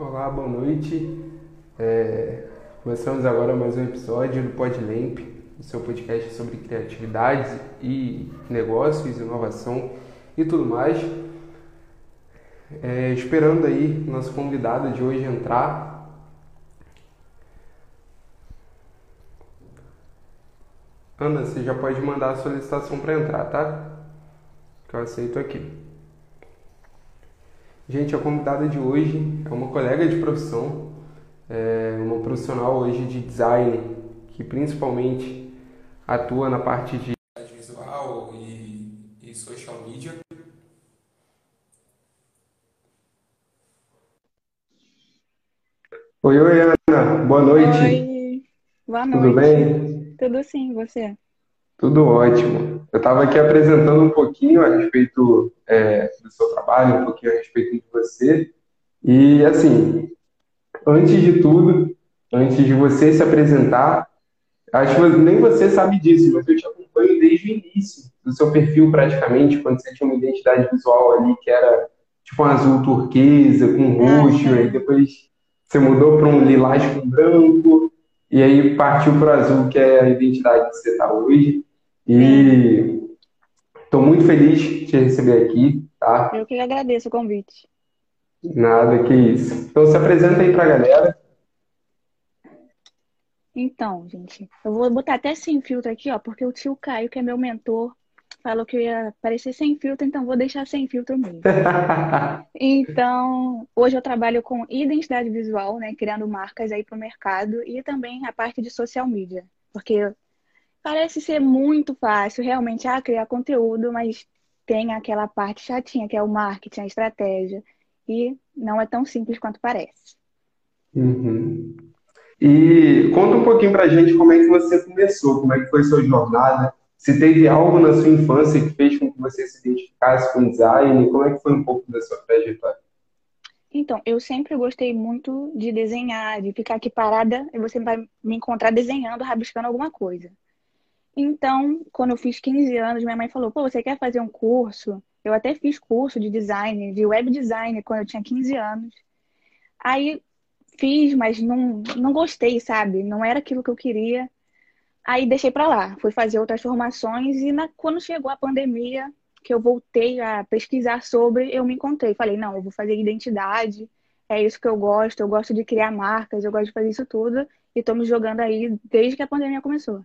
Olá, boa noite. É, começamos agora mais um episódio do PodLamp, o seu podcast sobre criatividade e negócios, inovação e tudo mais. É, esperando aí nosso convidado de hoje entrar. Ana, você já pode mandar a solicitação para entrar, tá? Que eu aceito aqui. Gente, a convidada de hoje é uma colega de profissão, é uma profissional hoje de design, que principalmente atua na parte de visual e, e social media. Oi, oi, Ana. Boa noite. Oi. Boa noite. Tudo bem? Tudo sim, você? Tudo ótimo. Eu estava aqui apresentando um pouquinho a respeito é, do seu trabalho, um pouquinho a respeito de você. E, assim, antes de tudo, antes de você se apresentar, acho que nem você sabe disso, mas eu te acompanho desde o início do seu perfil, praticamente, quando você tinha uma identidade visual ali que era tipo um azul turquesa com roxo, aí depois você mudou para um lilás com branco, e aí partiu para o azul, que é a identidade que você está hoje. E estou muito feliz de te receber aqui, tá? Eu que agradeço o convite. Nada, que isso. Então se apresenta aí para a galera. Então, gente, eu vou botar até sem filtro aqui, ó, porque o tio Caio, que é meu mentor, falou que eu ia aparecer sem filtro, então vou deixar sem filtro mesmo. então, hoje eu trabalho com identidade visual, né, criando marcas aí para o mercado e também a parte de social media, porque Parece ser muito fácil, realmente, ah, criar conteúdo, mas tem aquela parte chatinha, que é o marketing, a estratégia. E não é tão simples quanto parece. Uhum. E conta um pouquinho pra gente como é que você começou, como é que foi a sua jornada, se teve algo na sua infância que fez com que você se identificasse com design, como é que foi um pouco da sua trajetória? Então, eu sempre gostei muito de desenhar, de ficar aqui parada e você vai me encontrar desenhando, rabiscando alguma coisa. Então, quando eu fiz 15 anos, minha mãe falou: pô, você quer fazer um curso? Eu até fiz curso de design, de web design, quando eu tinha 15 anos. Aí fiz, mas não, não gostei, sabe? Não era aquilo que eu queria. Aí deixei para lá, fui fazer outras formações e na, quando chegou a pandemia, que eu voltei a pesquisar sobre, eu me encontrei. Falei, não, eu vou fazer identidade, é isso que eu gosto, eu gosto de criar marcas, eu gosto de fazer isso tudo e tô me jogando aí desde que a pandemia começou.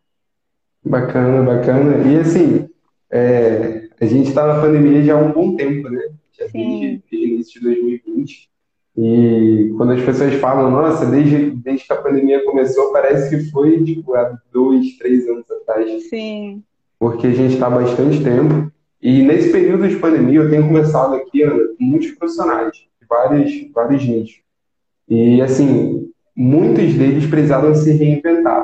Bacana, bacana. E assim, é, a gente está na pandemia já há um bom tempo, né? Já desde, desde o início de 2020. E quando as pessoas falam, nossa, desde, desde que a pandemia começou, parece que foi tipo há dois, três anos atrás. Sim. Porque a gente está há bastante tempo. E nesse período de pandemia, eu tenho conversado aqui Ana, com muitos profissionais, de vários, vários nichos. E assim, muitos deles precisaram se reinventar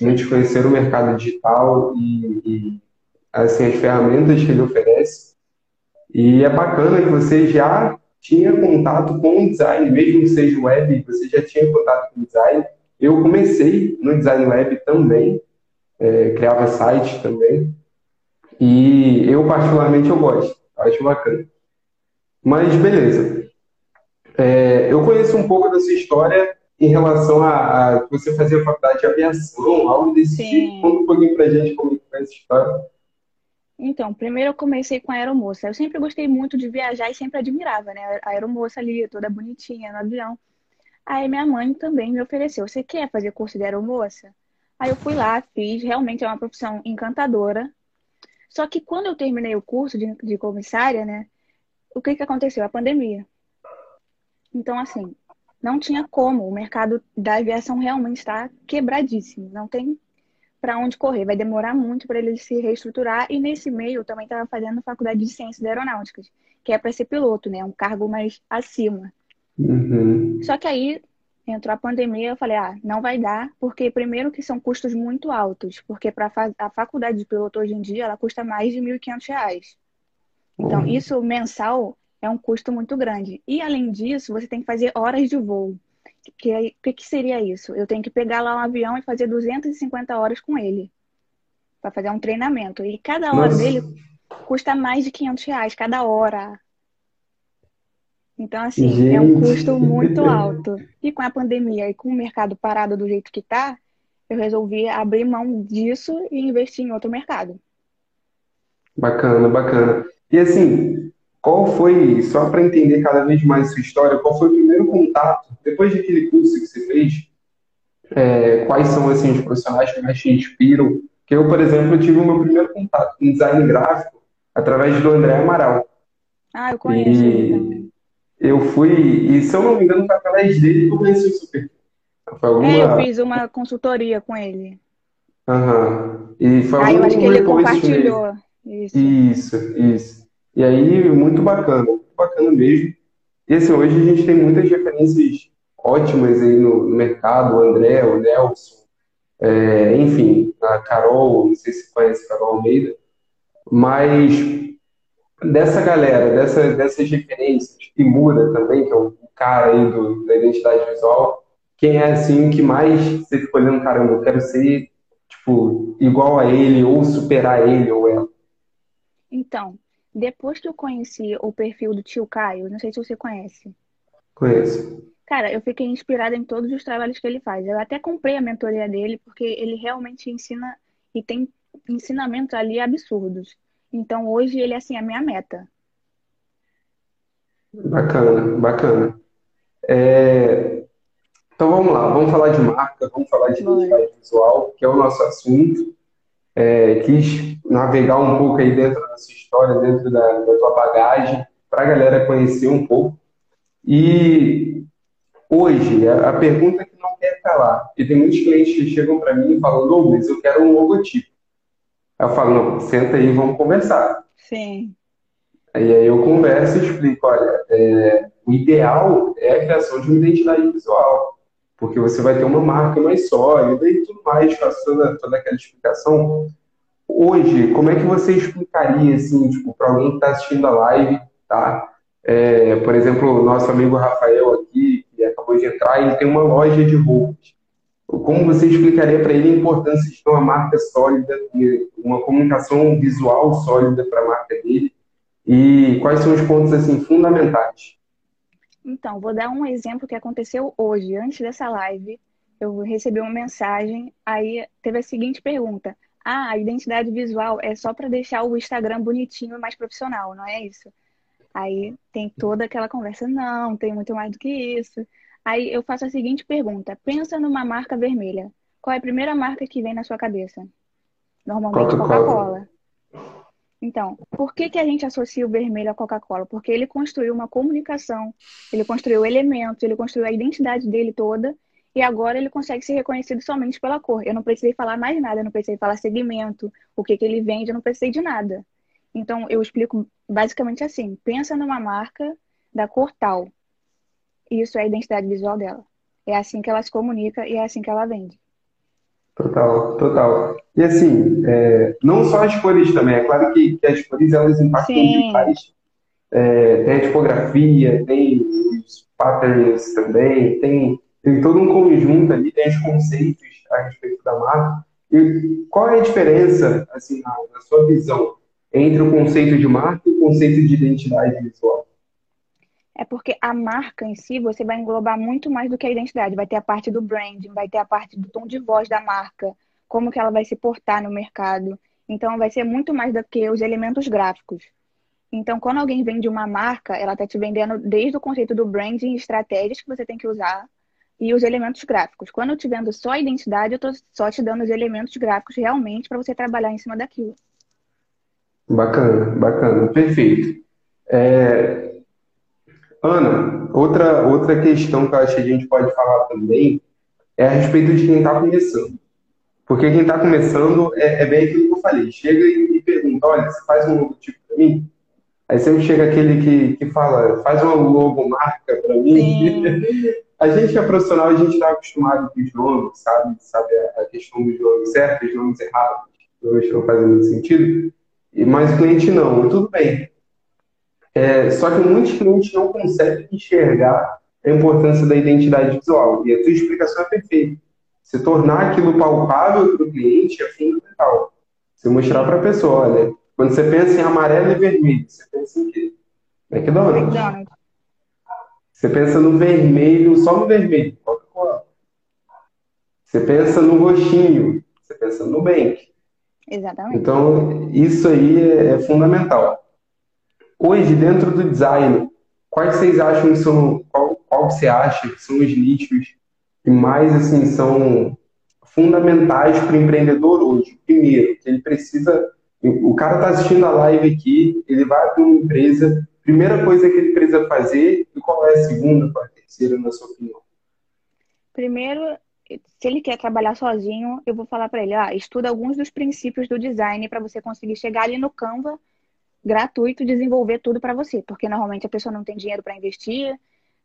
muitos conheceram o mercado digital e, e assim, as ferramentas que ele oferece. E é bacana que você já tinha contato com o design, mesmo que seja web, você já tinha contato com o design. Eu comecei no design web também, é, criava site também. E eu, particularmente, eu gosto, acho bacana. Mas, beleza. É, eu conheço um pouco da sua história em relação a, a você fazer faculdade de aviação, algo desse Sim. tipo. Conta um pouquinho pra gente como foi essa história. Então, primeiro eu comecei com a aeromoça. Eu sempre gostei muito de viajar e sempre admirava, né? A aeromoça ali, toda bonitinha no avião. Aí minha mãe também me ofereceu: você quer fazer curso de aeromoça? Aí eu fui lá, fiz. Realmente é uma profissão encantadora. Só que quando eu terminei o curso de, de comissária, né? O que, que aconteceu? A pandemia. Então, assim, não tinha como. O mercado da aviação realmente está quebradíssimo. Não tem para onde correr. Vai demorar muito para ele se reestruturar. E nesse meio, eu também estava fazendo faculdade de ciências aeronáuticas, que é para ser piloto, né? Um cargo mais acima. Uhum. Só que aí entrou a pandemia, eu falei, ah, não vai dar, porque primeiro que são custos muito altos, porque para a faculdade de piloto hoje em dia, ela custa mais de R$ 1.500. Então, uhum. isso mensal é um custo muito grande. E além disso, você tem que fazer horas de voo. O que, que, que, seria isso? Eu tenho que pegar lá um avião e fazer 250 horas com ele. Para fazer um treinamento. E cada hora Nossa. dele custa mais de 500 reais, cada hora. Então, assim, Gente. é um custo muito alto. E com a pandemia e com o mercado parado do jeito que está, eu resolvi abrir mão disso e investir em outro mercado. Bacana, bacana. E assim, qual foi, só para entender cada vez mais sua história, qual foi o primeiro contato, depois daquele curso que você fez, é, quais são assim, os profissionais que mais te inspiram? Que eu, por exemplo, tive o meu primeiro contato com design gráfico através do André Amaral. Ah, eu conheço ele também. Eu fui, e se eu não me engano, foi através dele que eu conheci o Super. Foi alguma... É, eu fiz uma consultoria com ele. Aham. E foi ah, eu acho que ele compartilhou. Isso. isso, isso. E aí, muito bacana, muito bacana mesmo. E assim, hoje a gente tem muitas referências ótimas aí no, no mercado, o André, o Nelson, é, enfim, a Carol, não sei se conhece Carol Almeida, mas dessa galera, dessa, dessas referências, Muda também, que é o cara aí do, da identidade visual, quem é assim que mais você fica olhando, caramba, eu quero ser tipo, igual a ele, ou superar ele ou ela? Então, depois que eu conheci o perfil do tio Caio, não sei se você conhece. Conheço. Cara, eu fiquei inspirada em todos os trabalhos que ele faz. Eu até comprei a mentoria dele, porque ele realmente ensina e tem ensinamentos ali absurdos. Então, hoje ele é assim, a minha meta. Bacana, bacana. É... Então vamos lá, vamos falar de marca, vamos falar de identidade visual, que é o nosso assunto. É, quis navegar um pouco aí dentro da sua história, dentro da, da tua bagagem, para a galera conhecer um pouco. E hoje, a, a, pergunta que não quer calar, e tem muitos clientes que chegam para mim falando, ô, mas eu quero um logotipo. Eu falo, não, senta aí, vamos conversar. Sim. Aí, aí eu converso e explico, olha, é, o ideal é a criação de uma identidade visual porque você vai ter uma marca mais sólida e tudo mais, toda, toda aquela explicação. Hoje, como é que você explicaria, assim, tipo, para alguém que está assistindo a live, tá? É, por exemplo, o nosso amigo Rafael aqui, que acabou de entrar, ele tem uma loja de roupas. Como você explicaria para ele a importância de ter uma marca sólida, uma comunicação visual sólida para a marca dele? E quais são os pontos assim fundamentais? Então, vou dar um exemplo que aconteceu hoje, antes dessa live. Eu recebi uma mensagem, aí teve a seguinte pergunta: Ah, a identidade visual é só para deixar o Instagram bonitinho e mais profissional, não é isso? Aí tem toda aquela conversa: Não, tem muito mais do que isso. Aí eu faço a seguinte pergunta: Pensa numa marca vermelha. Qual é a primeira marca que vem na sua cabeça? Normalmente Coca-Cola. Então, por que, que a gente associa o vermelho à Coca-Cola? Porque ele construiu uma comunicação, ele construiu elementos, ele construiu a identidade dele toda e agora ele consegue ser reconhecido somente pela cor. Eu não precisei falar mais nada, eu não precisei falar segmento, o que, que ele vende, eu não precisei de nada. Então, eu explico basicamente assim: pensa numa marca da cor tal. Isso é a identidade visual dela. É assim que ela se comunica e é assim que ela vende. Total, total. E assim, é, não só as cores também, é claro que, que as cores elas impactam Sim. demais. É, tem a tipografia, tem os patterns também, tem, tem todo um conjunto ali, tem os conceitos a respeito da marca. E qual é a diferença, assim, na, na sua visão, entre o conceito de marca e o conceito de identidade visual? É porque a marca em si você vai englobar muito mais do que a identidade. Vai ter a parte do branding, vai ter a parte do tom de voz da marca, como que ela vai se portar no mercado. Então vai ser muito mais do que os elementos gráficos. Então, quando alguém vende uma marca, ela está te vendendo desde o conceito do branding, estratégias que você tem que usar e os elementos gráficos. Quando eu te vendo só a identidade, eu estou só te dando os elementos gráficos realmente para você trabalhar em cima daquilo. Bacana, bacana, perfeito. É, Ana, outra, outra questão que eu acho que a gente pode falar também é a respeito de quem está começando. Porque quem está começando é, é, bem aquilo que eu falei. Chega e, e pergunta, olha, você faz um logotipo para mim? Aí sempre chega aquele que, que fala, faz uma logo marca para mim. a gente é profissional, a gente está acostumado com os nomes, sabe? Sabe a, questão dos nomes certos, os nomes errados, que não fazem muito sentido. E, mas o cliente não, tudo bem. É, só que muitos clientes não conseguem enxergar a importância da identidade visual. E a tua explicação é perfeita. Se tornar aquilo palpável para o cliente é fundamental. Você mostrar para a pessoa, olha, quando você pensa em amarelo e vermelho, você pensa em quê? McDonald's. McDonald's. Você pensa no vermelho, só no vermelho, Coca-Cola. Você pensa no roxinho, você pensa no Nubank. Exatamente. Então, isso aí é, é fundamental. Hoje, dentro do design, quais vocês acham que são, qual, qual você acha que são os nichos que mais, assim, são fundamentais para o empreendedor hoje? Primeiro, que ele precisa, o cara está assistindo a live aqui, ele vai abrir uma empresa, primeira coisa que ele precisa fazer, e qual é a segunda, qual é a terceira, na sua opinião? Primeiro, se ele quer trabalhar sozinho, eu vou falar para ele, ah, estuda alguns dos princípios do design para você conseguir chegar ali no Canva gratuito desenvolver tudo para você, porque normalmente a pessoa não tem dinheiro para investir,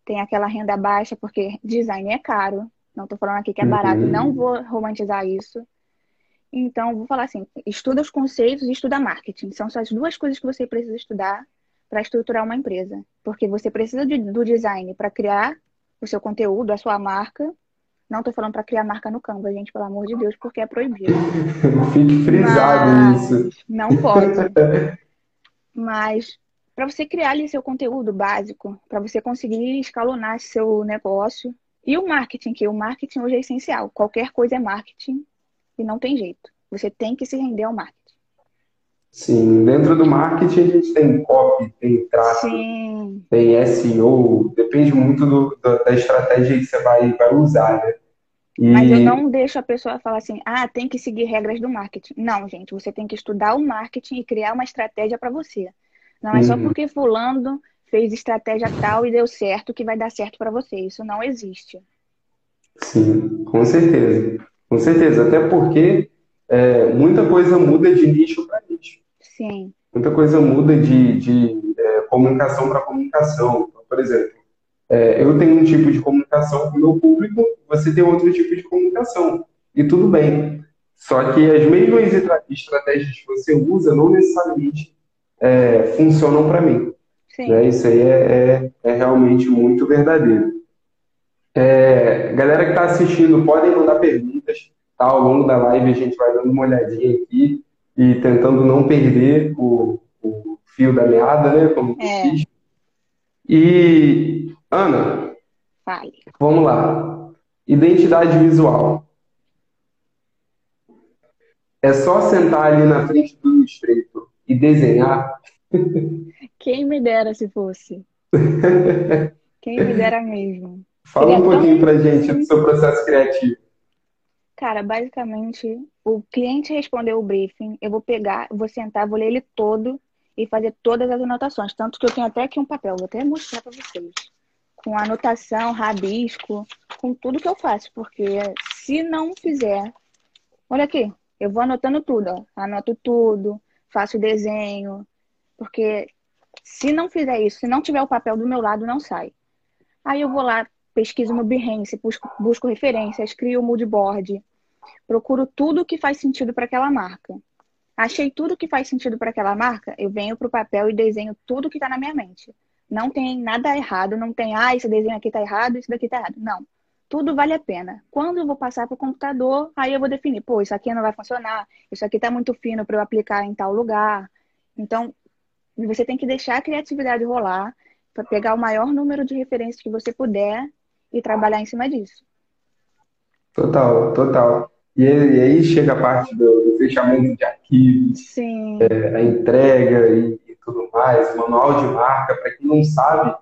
tem aquela renda baixa, porque design é caro. Não estou falando aqui que é barato, uhum. não vou romantizar isso. Então, vou falar assim: estuda os conceitos e estuda marketing. São só as duas coisas que você precisa estudar para estruturar uma empresa. Porque você precisa de, do design para criar o seu conteúdo, a sua marca. Não estou falando para criar marca no Canva, gente, pelo amor de Deus, porque é proibido. Fique frisado Mas, isso. Não pode. Mas para você criar ali seu conteúdo básico, para você conseguir escalonar seu negócio. E o marketing, que o marketing hoje é essencial. Qualquer coisa é marketing e não tem jeito. Você tem que se render ao marketing. Sim, dentro do marketing a gente tem copy, tem tráfego, Sim. tem SEO, depende muito do, da estratégia que você vai, vai usar, né? E... Mas eu não deixo a pessoa falar assim, ah, tem que seguir regras do marketing. Não, gente, você tem que estudar o marketing e criar uma estratégia para você. Não é uhum. só porque fulano fez estratégia tal e deu certo que vai dar certo para você. Isso não existe. Sim, com certeza. Com certeza. Até porque é, muita coisa muda de nicho para nicho. Sim. Muita coisa muda de, de é, comunicação para comunicação. Então, por exemplo, é, eu tenho um tipo de comunicação com o meu público, você tem outro tipo de comunicação. E tudo bem. Só que as mesmas estratégias que você usa não necessariamente é, funcionam para mim. Né? Isso aí é, é, é, realmente muito verdadeiro. É, galera que está assistindo, podem mandar perguntas. Tá? Ao longo da live a gente vai dando uma olhadinha aqui e tentando não perder o, o fio da meada, né? Como é. fiz. E, Ana, Fale. vamos lá. Identidade visual. É só sentar ali na frente do estreito e desenhar? Quem me dera se fosse. Quem me dera mesmo. Fala Seria um pouquinho pra gente do seu processo criativo. Cara, basicamente, o cliente respondeu o briefing, eu vou pegar, vou sentar, vou ler ele todo e fazer todas as anotações. Tanto que eu tenho até aqui um papel, vou até mostrar para vocês. Com anotação, rabisco, com tudo que eu faço. Porque se não fizer. Olha aqui, eu vou anotando tudo, ó. Anoto tudo, faço desenho, porque se não fizer isso, se não tiver o papel do meu lado, não sai. Aí eu vou lá, pesquiso no Behance, busco, busco referências, crio o mood board, procuro tudo que faz sentido para aquela marca. Achei tudo que faz sentido para aquela marca, eu venho para o papel e desenho tudo que está na minha mente. Não tem nada errado, não tem, ah, esse desenho aqui está errado, esse daqui está errado. Não tudo vale a pena. Quando eu vou passar para o computador, aí eu vou definir, pô, isso aqui não vai funcionar, isso aqui está muito fino para eu aplicar em tal lugar. Então, você tem que deixar a criatividade rolar para pegar o maior número de referências que você puder e trabalhar em cima disso. Total, total. E, aí chega a parte do, do fechamento de arquivos, é, a entrega e, tudo mais, manual de marca. Para quem não sabe,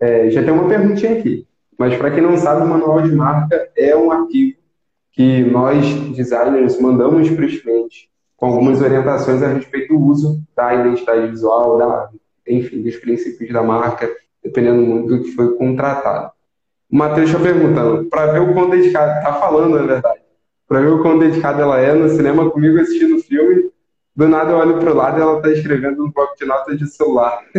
é, já tem uma perguntinha aqui. Mas para quem não sabe, o manual de marca é um arquivo que nós, designers, mandamos para os clientes com algumas orientações a respeito do uso da identidade visual, da, enfim, dos princípios da marca, dependendo muito do que foi contratado. O Matheus está perguntando, para ver o quão dedicado, está falando, na verdade, para ver o quão dedicado ela é no cinema comigo assistindo o filme, do nada eu olho para o lado e ela está escrevendo no bloco de notas de celular.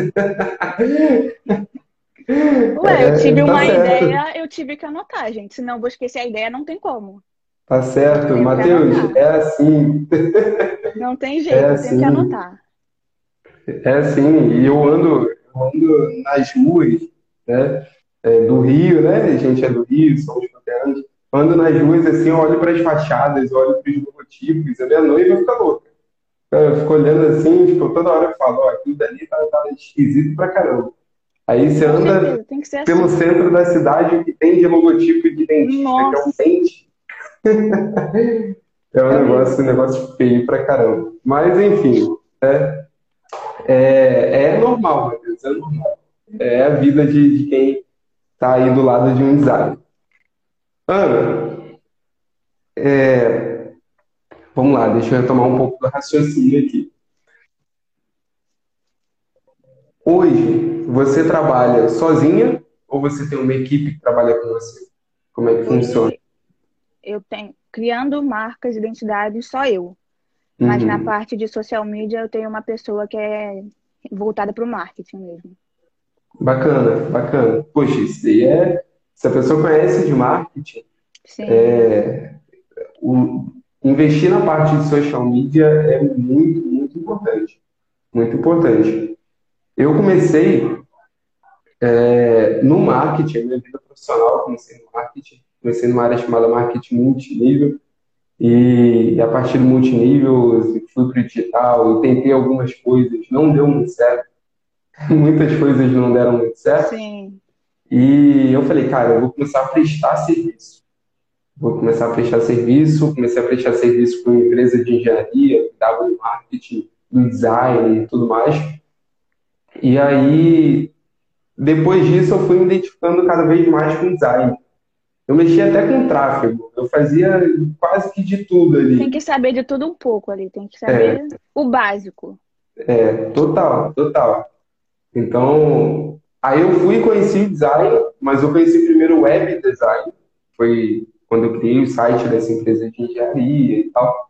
Ué, eu tive é, tá uma certo. ideia, eu tive que anotar, gente. Senão eu vou esquecer a ideia, não tem como. Tá certo, Matheus, é assim. Não tem jeito, é assim. tem que anotar. É assim, e eu ando, eu ando nas ruas né, é, do Rio, né? A gente é do Rio, somos conterrâneos. Ando nas ruas assim, olho para as fachadas, olho para os logotipos, a minha noiva fica louca. Eu fico olhando assim, tipo, toda hora eu falo, ó, aquilo dali tá, tá esquisito pra caramba. Aí você anda certeza, pelo assim. centro da cidade, o que tem de logotipo de dentista, que é um dente. É um É negócio, um negócio feio pra caramba. Mas, enfim, é, é, é normal, meu Deus, é normal. É a vida de, de quem tá aí do lado de um designer. Ana, é, vamos lá, deixa eu retomar um pouco do raciocínio aqui. Hoje, você trabalha sozinha ou você tem uma equipe que trabalha com você? Como é que funciona? Eu tenho criando marcas, identidades, só eu. Mas na Uhum. parte de social media eu tenho uma pessoa que é voltada para o marketing mesmo. Bacana, bacana. Poxa, isso daí é. Se a pessoa conhece de marketing, Sim, é, o- investir na parte de social media é muito, muito importante. Muito importante. Eu comecei é, no marketing, a minha vida profissional, comecei no marketing, comecei numa área chamada marketing multinível, e a partir do multinível eu fui para o digital, eu tentei algumas coisas, não deu muito certo, muitas coisas não deram muito certo, sim, e eu falei, cara, eu vou começar a prestar serviço. Vou começar a prestar serviço, comecei a prestar serviço para uma empresa de engenharia, que dava marketing, design e tudo mais. E aí, depois disso, eu fui me identificando cada vez mais com design. Eu mexia até com tráfego, eu fazia quase que de tudo ali. tem que saber de tudo um pouco ali, tem que saber o básico. É, total, total. Então, aí eu fui e conheci design, mas eu conheci primeiro web design. Foi quando eu criei o site dessa empresa de engenharia e tal.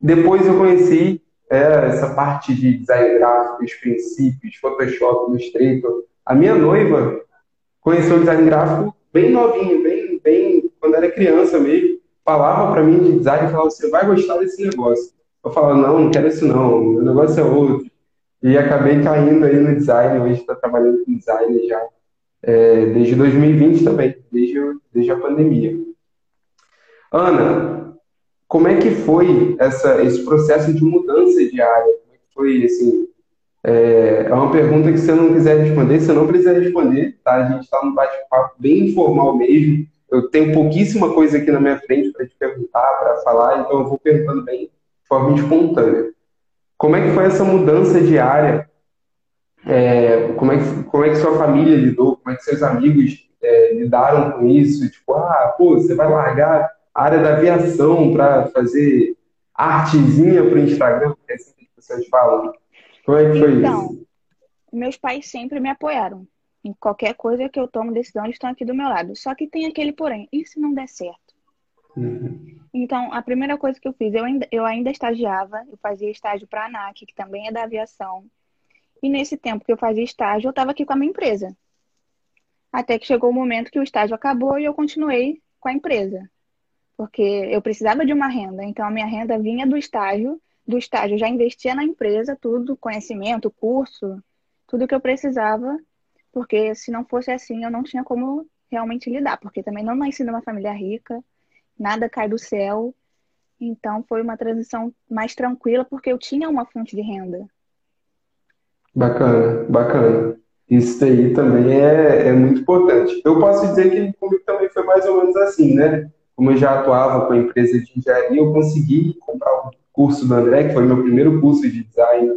Depois eu conheci é, essa parte de design gráfico, os princípios, Photoshop, Illustrator. A minha noiva conheceu o design gráfico bem novinho, bem, bem quando era criança mesmo. Falava para mim de design e falava: você vai gostar desse negócio. Eu falava: não, não quero isso não, meu negócio é outro. E acabei caindo aí no design, hoje estou trabalhando com design já, é, desde 2020 também, desde, desde a pandemia. Ana, como é que foi essa, esse processo de mudança de área? Como é que foi, assim, é, é uma pergunta que se você não quiser responder, você não precisa responder, tá? A gente está num bate-papo bem informal mesmo. Eu tenho pouquíssima coisa aqui na minha frente para te perguntar, para falar, então eu vou perguntando bem de forma espontânea. Como é que foi essa mudança de área? É, como é que, como é que sua família lidou? Como é que seus amigos é, lidaram com isso? Tipo, ah, pô, você vai largar a área da aviação para fazer artezinha para o Instagram, que é assim que as pessoas falam. Como é que foi Então, isso? meus pais sempre me apoiaram. Em qualquer coisa que eu tomo decisão, eles estão aqui do meu lado. Só que tem aquele porém, e se não der certo? Uhum. Então, a primeira coisa que eu fiz, eu ainda, eu ainda estagiava, eu fazia estágio para a ANAC, que também é da aviação. E nesse tempo que eu fazia estágio, eu estava aqui com a minha empresa. Até que chegou o momento que o estágio acabou e eu continuei com a empresa. Porque eu precisava de uma renda, então a minha renda vinha do estágio. Do estágio eu já investia na empresa, tudo, conhecimento, curso, tudo que eu precisava. Porque se não fosse assim, eu não tinha como realmente lidar. Porque também não nasci numa família rica, nada cai do céu. Então foi uma transição mais tranquila, porque eu tinha uma fonte de renda. Bacana, bacana. Isso daí também é, é muito importante. Eu posso dizer que comigo também foi mais ou menos assim, né? Como eu já atuava com a empresa de engenharia, eu consegui comprar o curso do André, que foi meu primeiro curso de design.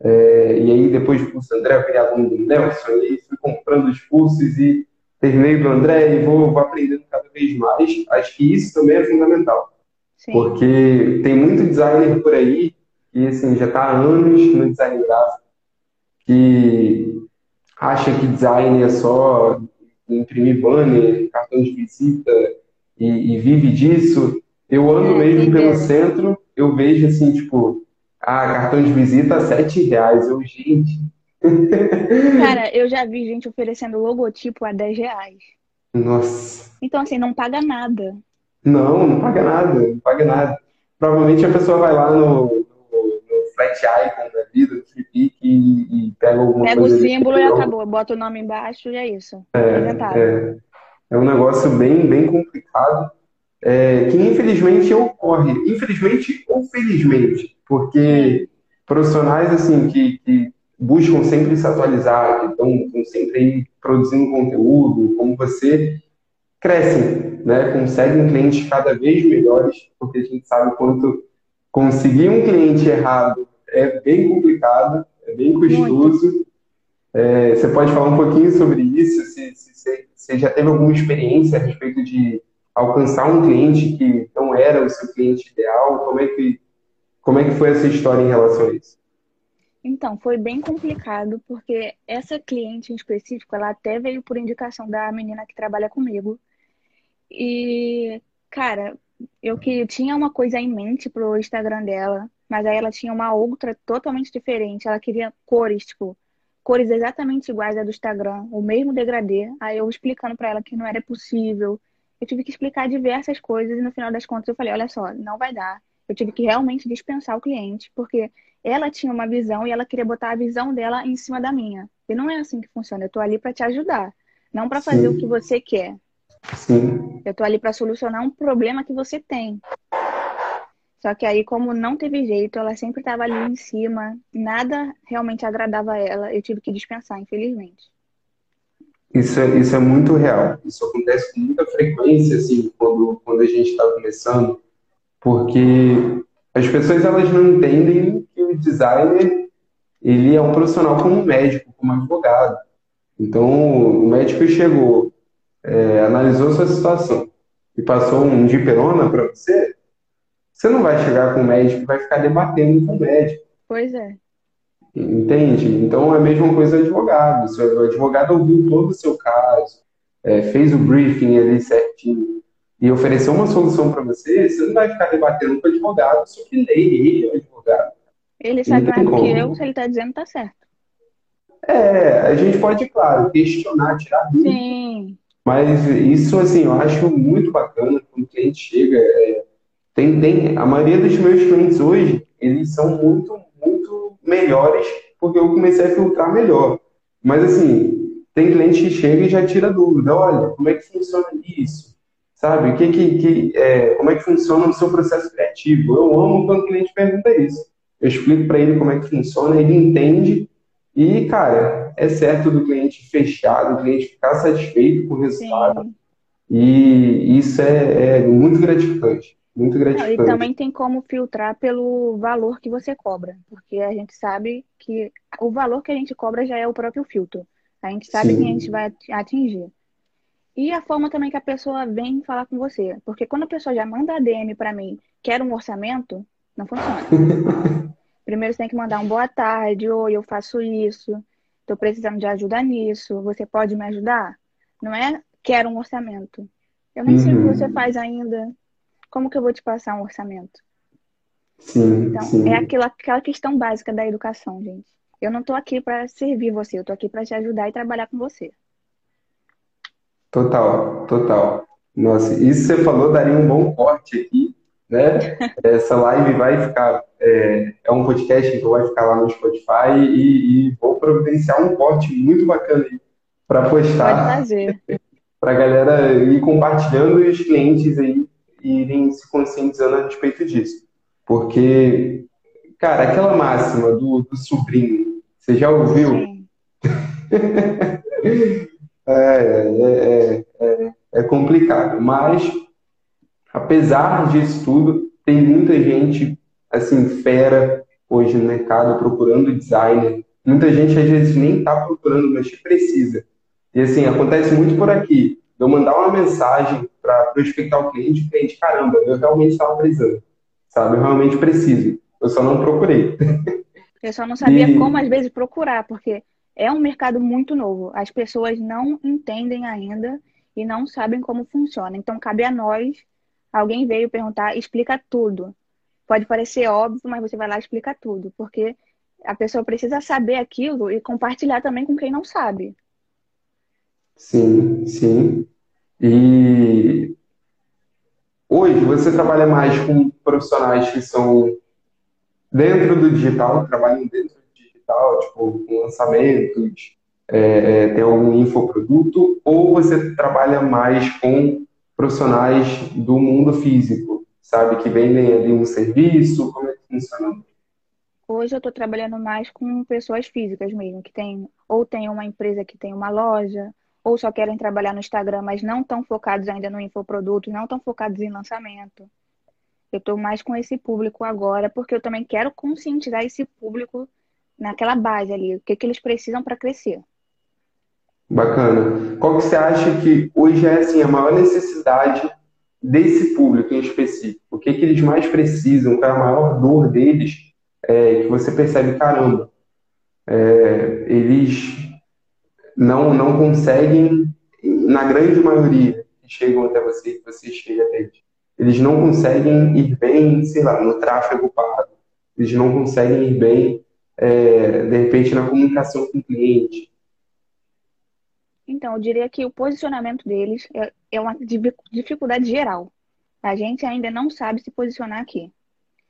É, e aí, depois do curso do André, eu virei aluno do Nelson, e aí fui comprando os cursos e terminei do André e vou, vou aprendendo cada vez mais. Acho que isso também é fundamental. Sim. Porque tem muito designer por aí que assim, já está há anos no design gráfico, que acha que design é só imprimir banner, cartão de visita e, e vive disso. Eu ando É, mesmo pelo entendo. centro, eu vejo assim, tipo, ah, cartão de visita sete reais. Eu, gente, Cara, eu já vi gente oferecendo logotipo a 10 reais. nossa. Então, assim, não paga nada. Não, não paga nada, não paga nada. Provavelmente a pessoa vai lá no, no, no Flat Icon da vida, no FreePic e, e pega alguma Pega o coisa ali. símbolo e acabou. Bota o nome embaixo e é isso. Apresentável. É, é um negócio bem, bem complicado, é, que infelizmente ocorre. Infelizmente ou felizmente, porque profissionais assim que, que buscam sempre se atualizar, então estão sempre aí produzindo conteúdo, como você, crescem, né? conseguem clientes cada vez melhores, porque a gente sabe quanto conseguir um cliente errado é bem complicado, é bem custoso. É, você pode falar um pouquinho sobre isso? Se, se, se, você já teve alguma experiência a respeito de alcançar um cliente que não era o seu cliente ideal? Como é que, como é que foi essa história em relação a isso? Então, foi bem complicado, porque essa cliente em específico, ela até veio por indicação da menina que trabalha comigo. E, cara, eu que tinha uma coisa em mente pro Instagram dela, mas aí ela tinha uma outra totalmente diferente. Ela queria cores, tipo, cores exatamente iguais à do Instagram, o mesmo degradê. Aí eu explicando para ela que não era possível. Eu tive que explicar diversas coisas e no final das contas eu falei, olha só, não vai dar. Eu tive que realmente dispensar o cliente, porque ela tinha uma visão e ela queria botar a visão dela em cima da minha. E não é assim que funciona. Eu tô ali para te ajudar, não para fazer o que você quer. Sim. Eu tô ali para solucionar um problema que você tem. Só que aí, como não teve jeito, ela sempre estava ali em cima, nada realmente agradava ela. Eu tive que dispensar, infelizmente. Isso é, isso é muito real. Isso acontece com muita frequência, assim, quando, quando a gente está começando, porque as pessoas elas não entendem que o designer ele é um profissional como médico, como advogado. Então, o médico chegou, é, analisou sua situação e passou um diperona para você, você não vai chegar com o médico e vai ficar debatendo com o médico. Pois é. Entende? Então é a mesma coisa do advogado. Se o advogado ouviu todo o seu caso, é, fez o briefing ali certinho e ofereceu uma solução para você, você não vai ficar debatendo com o advogado sobre lei, ele é o advogado. Ele sabe mais do que eu, se ele está dizendo, está certo. É, a gente pode, claro, questionar, tirar dúvida. Sim. Mas isso, assim, eu acho muito bacana quando o cliente chega. É, tem, tem, a maioria dos meus clientes hoje, eles são muito, muito melhores porque eu comecei a filtrar melhor. Mas, assim, tem cliente que chega e já tira dúvida. Olha, como é que funciona isso? Sabe? Que, que, que é, como é que funciona o seu processo criativo? Eu amo quando o cliente pergunta isso. Eu explico para ele como é que funciona, ele entende e, cara, é certo do cliente fechar, do cliente ficar satisfeito com o resultado. Sim. E isso é, é, muito gratificante. Muito gratificante. E também tem como filtrar pelo valor que você cobra, porque a gente sabe que o valor que a gente cobra já é o próprio filtro. A gente sabe Sim. que a gente vai atingir. E a forma também que a pessoa vem falar com você. Porque quando a pessoa já manda a DM para mim, quer um orçamento, não funciona. Primeiro você tem que mandar um boa tarde, oi, eu faço isso, estou precisando de ajuda nisso, você pode me ajudar? Não é quero um orçamento. Eu nem uhum. sei o que você uhum. faz ainda. Como que eu vou te passar um orçamento? Sim, então, sim. é aquela, aquela questão básica da educação, gente. Eu não estou aqui para servir você, eu estou aqui para te ajudar e trabalhar com você. Total, total. Nossa, isso você falou daria um bom corte aqui né? Essa live vai ficar, é, é, um podcast que vai ficar lá no Spotify e, e vou providenciar um corte muito bacana para postar. Para a galera ir compartilhando e os clientes aí irem se conscientizando a respeito disso. Porque, cara, aquela máxima do, do sobrinho, você já ouviu? é, é, é, é complicado, mas apesar disso tudo, tem muita gente, assim, fera hoje no mercado procurando designer. Muita gente às vezes nem está procurando, mas precisa. E assim, acontece muito por aqui. Eu mandar uma mensagem para prospectar o cliente, o cliente, caramba, eu realmente estava precisando. Sabe? Eu realmente preciso. Eu só não procurei. Eu só não sabia e... como, às vezes, procurar, porque é um mercado muito novo. As pessoas não entendem ainda e não sabem como funciona. Então, cabe a nós alguém veio perguntar, explica tudo. Pode parecer óbvio, mas você vai lá e explica tudo, porque a pessoa precisa saber aquilo e compartilhar também com quem não sabe. Sim, sim. E hoje você trabalha mais com profissionais que são dentro do digital, trabalham dentro do digital, tipo, com lançamentos, é, é, tem algum infoproduto, ou você trabalha mais com profissionais do mundo físico, sabe? Que vendem ali um serviço, como é que funciona? Hoje eu estou trabalhando mais com pessoas físicas mesmo, que tem ou tem uma empresa que tem uma loja, ou só querem trabalhar no Instagram, mas não estão focados ainda no infoproduto, não estão focados em lançamento. Eu estou mais com esse público agora, porque eu também quero conscientizar esse público naquela base ali, o que, que eles precisam para crescer. Bacana. Qual que você acha que hoje é assim, a maior necessidade desse público em específico? O que, que eles mais precisam? Qual é a maior dor deles? É, que você percebe, caramba, é, eles não, não conseguem, na grande maioria que chegam até você, que você chega até eles, eles não conseguem ir bem, sei lá, no tráfego pago, eles não conseguem ir bem, é, de repente, na comunicação com o cliente. Então, eu diria que o posicionamento deles é, é uma dificuldade geral. A gente ainda não sabe se posicionar aqui.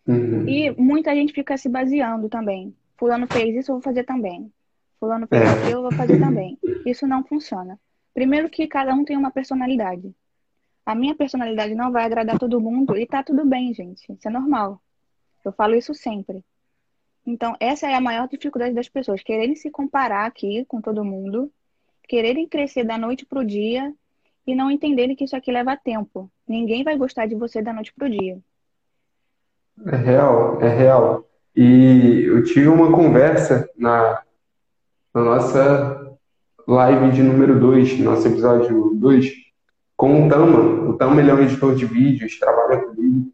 Uhum. E muita gente fica se baseando também. Fulano fez isso, eu vou fazer também. Fulano fez é. eu vou fazer também. Isso não funciona. Primeiro que cada um tem uma personalidade. A minha personalidade não vai agradar todo mundo e tá tudo bem, gente. Isso é normal. Eu falo isso sempre. Então, essa é a maior dificuldade das pessoas, quererem se comparar aqui com todo mundo, quererem crescer da noite pro dia e não entenderem que isso aqui leva tempo. Ninguém vai gostar de você da noite pro dia. É real, é real. E eu tive uma conversa na, na nossa live de número 2, nosso episódio 2, com o Tama. O Tama ele é um editor de vídeos, trabalha comigo.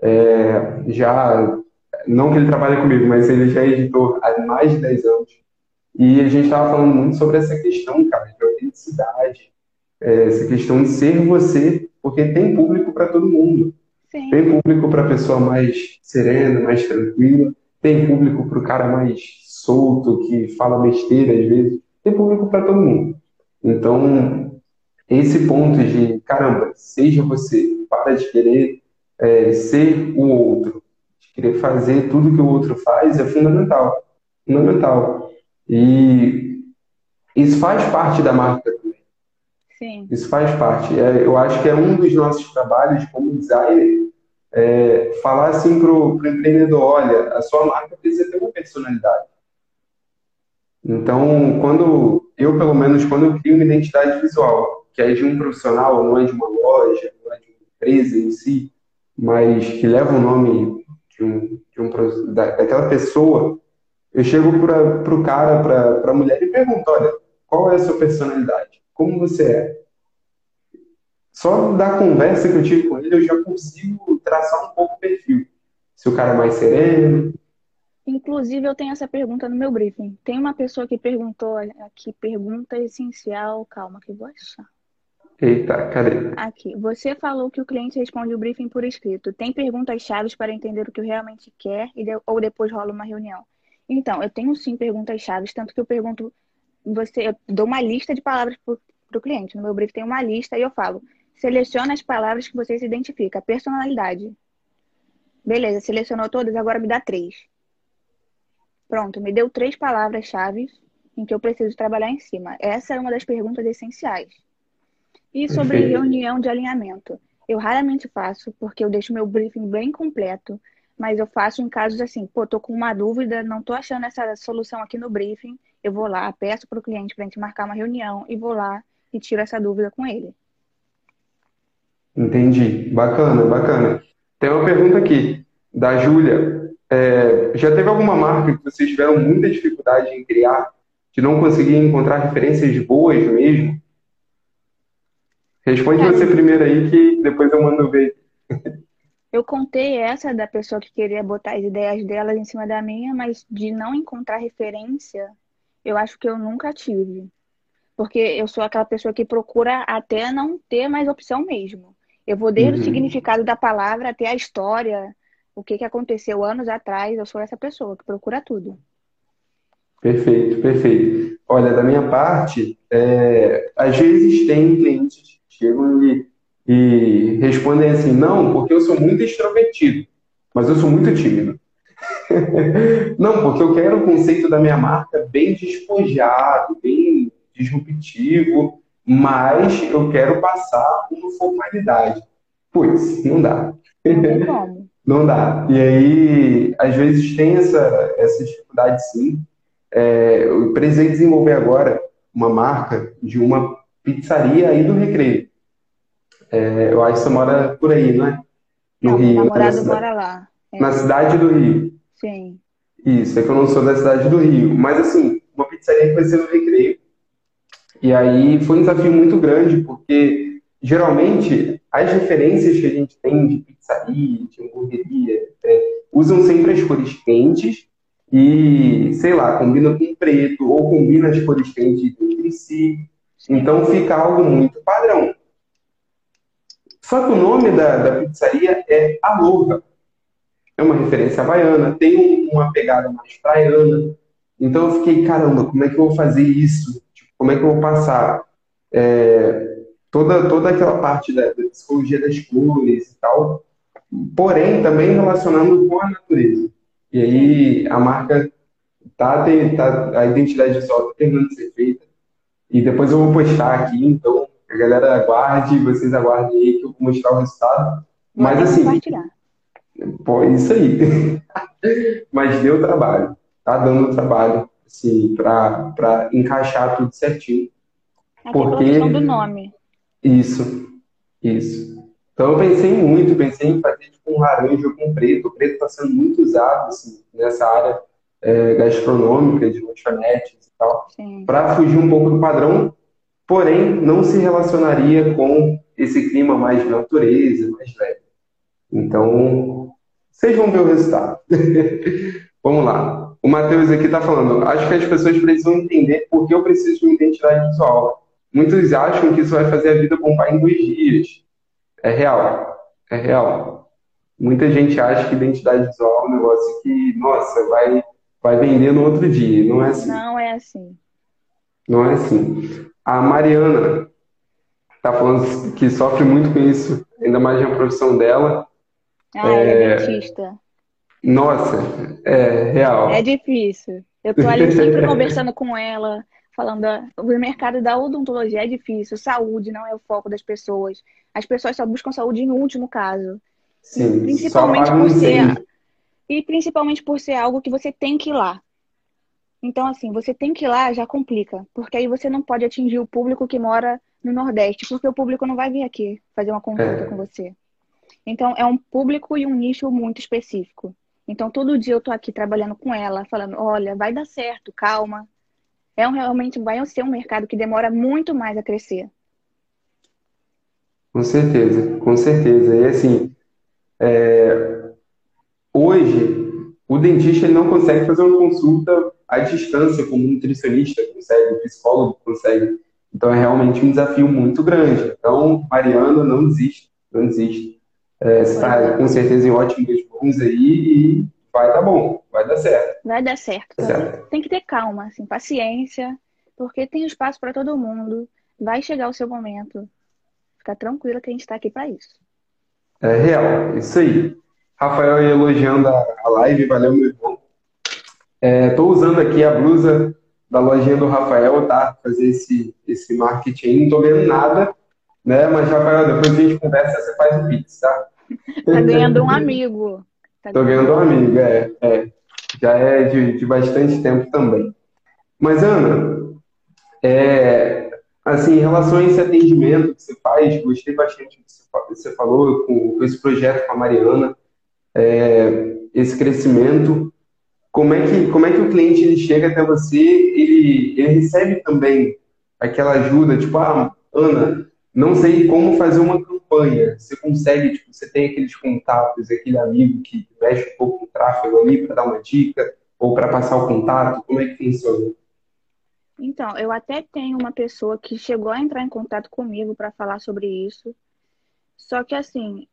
É, já, não que ele trabalhe comigo, mas ele já é editor há mais de 10 anos. E a gente estava falando muito sobre essa questão, cara, de autenticidade, é, essa questão de ser você, porque tem público para todo mundo. Sim. Tem público para a pessoa mais serena, mais tranquila, tem público para o cara mais solto, que fala besteira às vezes, tem público para todo mundo. Então, esse ponto de, caramba, seja você, para de querer é, ser o outro, de querer fazer tudo que o outro faz, é fundamental. Fundamental. E isso faz parte da marca também. Sim. Isso faz parte. É, eu acho que é um dos nossos trabalhos como designer é, falar assim para o empreendedor, olha, a sua marca precisa ter uma personalidade. Então, quando eu, pelo menos, quando eu crio uma identidade visual, que é de um profissional, não é de uma loja, não é de uma empresa em si, mas que leva o nome de um, de um, daquela pessoa, eu chego para o cara, para a mulher e pergunto, olha, qual é a sua personalidade? Como você é? Só da conversa que eu tive com ele, eu já consigo traçar um pouco o perfil. Se o cara é mais sereno. Inclusive, eu tenho essa pergunta no meu briefing. Tem uma pessoa que perguntou aqui, pergunta essencial. Calma, que eu vou achar. Eita, cadê? Aqui. Você falou que o cliente responde o briefing por escrito. Tem perguntas chaves para entender o que realmente quer e ou depois rola uma reunião? Então, eu tenho sim perguntas chaves, tanto que eu pergunto, você, eu dou uma lista de palavras para o cliente. No meu briefing tem uma lista e eu falo, seleciona as palavras que você se identifica. Personalidade. Beleza, selecionou todas, agora me dá três. Pronto, me deu três palavras-chave em que eu preciso trabalhar em cima. Essa é uma das perguntas essenciais. E sobre Perfeito. reunião de alinhamento? Eu raramente faço, porque eu deixo meu briefing bem completo, mas eu faço em casos assim, pô, tô com uma dúvida, não tô achando essa solução aqui no briefing, eu vou lá, peço para o cliente para a gente marcar uma reunião e vou lá e tiro essa dúvida com ele. Entendi. Bacana, bacana. Tem uma pergunta aqui, da Júlia. É, já teve alguma marca que vocês tiveram muita dificuldade em criar, de não conseguir encontrar referências boas mesmo? Responde é. você primeiro aí, que depois eu mando ver. Eu contei essa da pessoa que queria botar as ideias delas em cima da minha, mas de não encontrar referência, eu acho que eu nunca tive. Porque eu sou aquela pessoa que procura até não ter mais opção mesmo. Eu vou desde uhum. o significado da palavra até a história, o que, que aconteceu anos atrás. Eu sou essa pessoa que procura tudo. Perfeito, perfeito. Olha, da minha parte, é, às vezes tem clientes chegam e, e respondem assim: não, porque eu sou muito extrovertido, mas eu sou muito tímido. não, porque eu quero o conceito da minha marca bem despojado, bem disruptivo, mas eu quero passar uma formalidade. Pois, não dá. Não tem como. Não dá. E aí, às vezes tem essa, essa dificuldade sim. É, eu precisei desenvolver agora uma marca de uma pizzaria aí do Recreio. É, eu acho que você mora por aí, não é? No não, Rio. Meu namorado mora lá. É. Na cidade do Rio. Sim. Isso, é que eu não sou da cidade do Rio. Mas assim, uma pizzaria que vai ser no Recreio. E aí foi um desafio muito grande, porque geralmente as referências que a gente tem de pizzaria, de hamburgueria, é, usam sempre as cores quentes e, sei lá, combina com preto ou combina as cores quentes entre si. Então fica algo muito padrão. Só que o nome da, da pizzaria é Aloha. É uma referência havaiana, tem uma pegada mais praiana. Então eu fiquei, caramba, como é que eu vou fazer isso? Tipo, como é que eu vou passar é, toda, toda aquela parte da, da psicologia das cores e tal, porém também relacionando com a natureza. E aí a marca tá, tá a identidade visual está terminando de ser feita. E depois eu vou postar aqui, então a galera aguarde, vocês aguardem aí que eu vou mostrar o resultado. Mas assim. Pô, isso aí. Mas deu trabalho. Tá dando trabalho, assim, para encaixar tudo certinho. Aqui porque... é a do nome. Isso, isso. Então eu pensei muito, pensei em fazer tipo, um laranja com preto. O preto está sendo muito usado assim, nessa área é, gastronômica, de lanchonetes e tal, para fugir um pouco do padrão, porém não se relacionaria com esse clima mais de natureza, mais leve. Então, vocês vão ver o resultado. Vamos lá. O Matheus aqui está falando, acho que as pessoas precisam entender por que eu preciso de uma identidade visual. Muitos acham que isso vai fazer a vida bombar em dois dias. É real. É real. Muita gente acha que identidade visual é um negócio que, nossa, vai, vai vender no outro dia. Não é assim. Não é assim. Não é assim. A Mariana está falando que sofre muito com isso, ainda mais na profissão dela. Ah, é, é dentista. Nossa, é real. É difícil. Eu tô ali sempre conversando com ela, falando o mercado da odontologia é difícil, saúde não é o foco das pessoas. As pessoas só buscam saúde em último caso. Sim, principalmente por ser e principalmente por ser algo que você tem que ir lá. Então, assim, você tem que ir lá já complica, porque aí você não pode atingir o público que mora no Nordeste, porque o público não vai vir aqui fazer uma consulta é. com você. Então, é um público e um nicho muito específico. Então, todo dia eu tô aqui trabalhando com ela, falando: olha, vai dar certo, calma, é um, realmente vai ser um mercado que demora muito mais a crescer. Com certeza, com certeza. E assim, é, hoje o dentista ele não consegue fazer uma consulta à distância como um nutricionista consegue, um psicólogo consegue. Então é realmente um desafio muito grande. Então, Mariana, não desista, não desista. É, está com certeza em ótimos mãos aí e vai dar bom, vai dar certo. Vai dar certo. certo. Tem que ter calma, assim, paciência, porque tem espaço para todo mundo. Vai chegar o seu momento. Fica tranquila que a gente está aqui para isso. É real, isso aí. Rafael elogiando a live, valeu, meu irmão. Estou é, usando aqui a blusa da lojinha do Rafael, tá? Fazer esse, esse marketing. Não estou vendo nada, né? Mas, Rafael, depois a gente conversa, você faz o Pix, tá? Tá ganhando um amigo. Tá Tô ganhando uma amiga, é, é. Já é de, de bastante tempo também. Mas, Ana, é, assim, em relação a esse atendimento que você faz, gostei bastante do que você falou com, com esse projeto com a Mariana, é, esse crescimento. Como é, que, como é que o cliente ele chega até você, ele, ele recebe também aquela ajuda, tipo, ah, Ana, não sei como fazer uma campanha. Você consegue, tipo, você tem aqueles contatos, aquele amigo que mexe um pouco no tráfego ali para dar uma dica ou para passar o contato? Como é que funciona? Então, eu até tenho uma pessoa que chegou a entrar em contato comigo para falar sobre isso. Só que assim,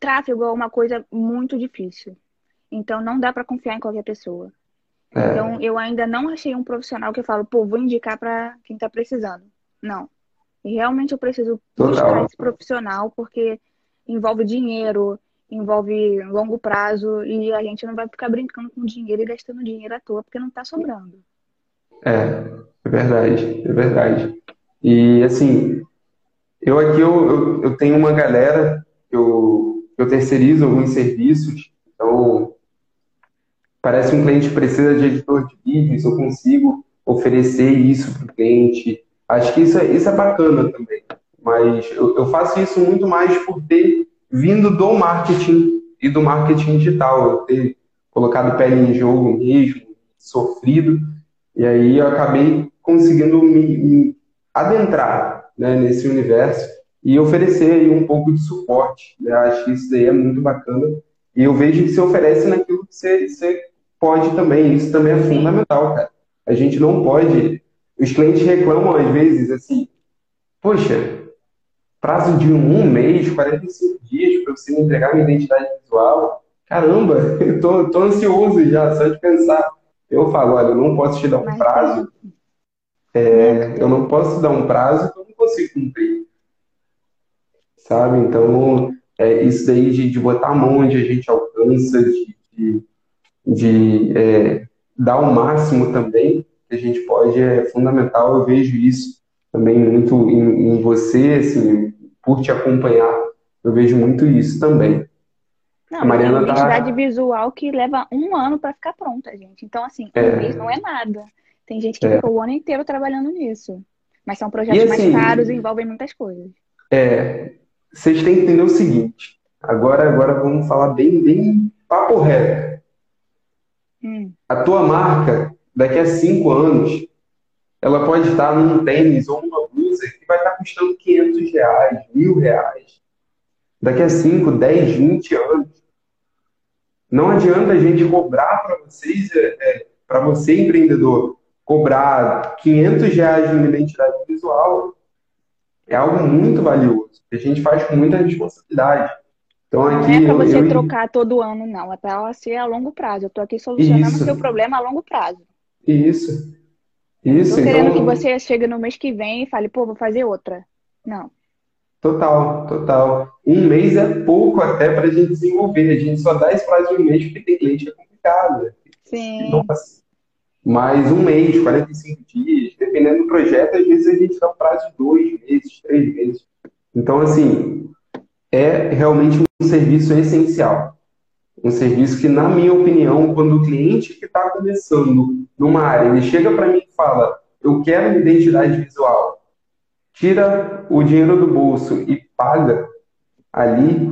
tráfego é uma coisa muito difícil. Então não dá para confiar em qualquer pessoa. É. Então eu ainda não achei um profissional que eu falo, pô, vou indicar para quem está precisando. Não. E realmente eu preciso buscar esse profissional, porque envolve dinheiro, envolve longo prazo, e a gente não vai ficar brincando com dinheiro e gastando dinheiro à toa, porque não está sobrando. É, é verdade, é verdade. E assim, eu aqui eu, eu, eu tenho uma galera que eu, eu terceirizo alguns serviços, então parece um cliente precisa de editor de vídeos, eu consigo oferecer isso para o cliente. Acho que isso é, isso é bacana também. Mas eu, eu faço isso muito mais por ter vindo do marketing e do marketing digital, eu ter colocado pele em jogo mesmo, sofrido, e aí eu acabei conseguindo me, me adentrar né, nesse universo e oferecer aí um pouco de suporte. Né? Acho que isso daí é muito bacana. E eu vejo que você oferece naquilo que você, você pode também. Isso também é fundamental, cara. A gente não pode. Os clientes reclamam às vezes assim: Poxa, prazo de um mês, 45 dias para você me entregar minha identidade visual. Caramba, eu tô, tô ansioso já, só de pensar. Eu falo, olha, eu não posso te dar um prazo. É, eu não posso dar um prazo que eu não consigo cumprir sabe? Então, é, isso daí de, de botar a mão onde a gente alcança, de, de, de é, dar o máximo também que a gente pode é fundamental. Eu vejo isso também muito em, em você, assim, por te acompanhar, eu vejo muito isso também. Não, a Mariana tem identidade tá... visual que leva um ano para ficar pronta, gente. Então, assim, um é... mês não é nada. Tem gente que é... ficou o ano inteiro trabalhando nisso. Mas são projetos e, assim, mais caros e envolvem muitas coisas. É, vocês têm que entender o seguinte. Agora, agora vamos falar bem, bem papo reto. Hum. A tua marca, daqui a cinco anos, ela pode estar num tênis ou numa blusa que vai estar custando 500 reais, mil reais. Daqui a 5, 10, 20 anos. Não adianta a gente cobrar para vocês, é, é, para você empreendedor, cobrar 500 reais de uma identidade visual é algo muito valioso, a gente faz com muita responsabilidade. Então, aqui, não é para você eu... trocar todo ano, não. É para ser a longo prazo. Eu estou aqui solucionando o seu problema a longo prazo. Isso. Isso. Estou querendo então... que você chegue no mês que vem e fale, pô, vou fazer outra. Não. Total, total. Um mês é pouco até para a gente desenvolver. A gente só dá esse prazo de um mês porque tem cliente que é complicado. Né? Sim. Nossa. Mas um mês, 45 dias, dependendo do projeto, às vezes a gente dá um prazo de dois meses, três meses. Então, assim, é realmente um serviço essencial. Um serviço que, na minha opinião, quando o cliente que está começando numa área, ele chega para mim e fala, eu quero uma identidade visual, tira o dinheiro do bolso e paga ali,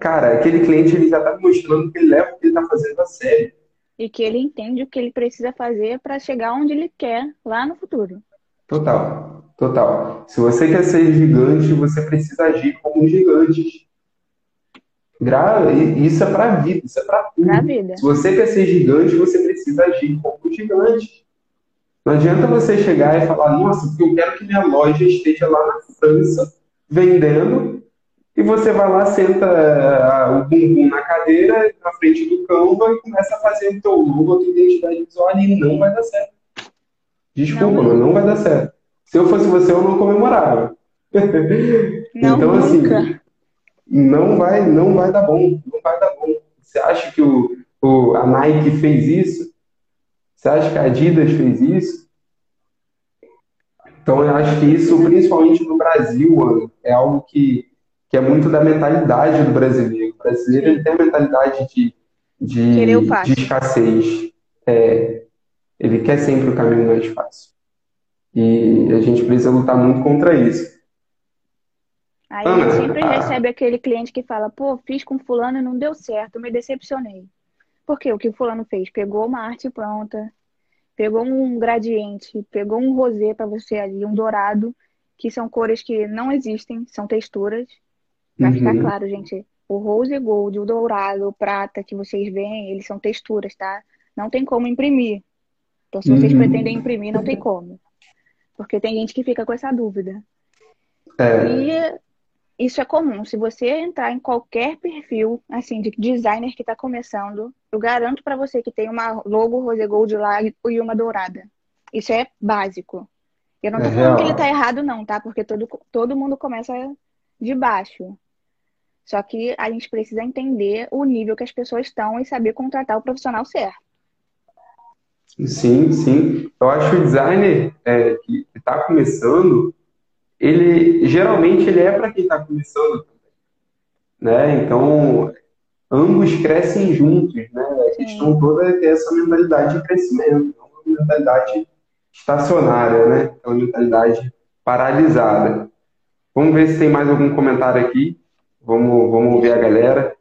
cara, aquele cliente ele já está mostrando que ele leva o que ele está fazendo a sério e que ele entende o que ele precisa fazer para chegar onde ele quer lá no futuro. Total, total. Se você quer ser gigante, você precisa agir como gigante. Gra... Isso é para a vida, isso é para tudo. Pra vida. Se você quer ser gigante, você precisa agir como gigante. Não adianta você chegar e falar, nossa, porque eu quero que minha loja esteja lá na França vendendo e você vai lá, senta uh, o bumbum na cadeira, na frente do Canva e começa a fazer o teu logo, a tua identidade visual e não vai dar certo. Desculpa, não, mas não vai dar certo. Se eu fosse você, eu não comemorava. Não, então, assim, não vai, não vai dar bom. Não vai dar bom. Você acha que o, o, a Nike fez isso? Você acha que a Adidas fez isso? Então, eu acho que isso, principalmente no Brasil, é algo que que é muito da mentalidade do brasileiro. O brasileiro ele tem a mentalidade de, de, de escassez. É, ele quer sempre o caminho mais fácil. E a gente precisa lutar muito contra isso. Aí Ana, a gente sempre a... recebe aquele cliente que fala, pô, fiz com fulano e não deu certo, me decepcionei. Porque o que o fulano fez? Pegou uma arte pronta, pegou um gradiente, pegou um rosé para você ali, um dourado, que são cores que não existem, são texturas, Pra uhum. ficar claro, gente, o rose gold, o dourado, o prata que vocês veem, eles são texturas, tá? Não tem como imprimir. Então, se vocês uhum. pretendem imprimir, não tem como. Porque tem gente que fica com essa dúvida. É. E isso é comum. Se você entrar em qualquer perfil, assim, de designer que está começando, eu garanto para você que tem uma logo rose gold lá e uma dourada. Isso é básico. Eu não tô é falando que ele tá errado, não, tá? Porque todo, todo mundo começa de baixo. Só que a gente precisa entender o nível que as pessoas estão e saber contratar o profissional certo. Sim, sim. Eu acho que o designer é, que está começando, ele geralmente ele é para quem está começando. né? Então, ambos crescem juntos, né? A questão toda é ter essa mentalidade de crescimento, não uma mentalidade estacionária, né? Aquela mentalidade paralisada. Vamos ver se tem mais algum comentário aqui. Vamos, vamos ver a galera.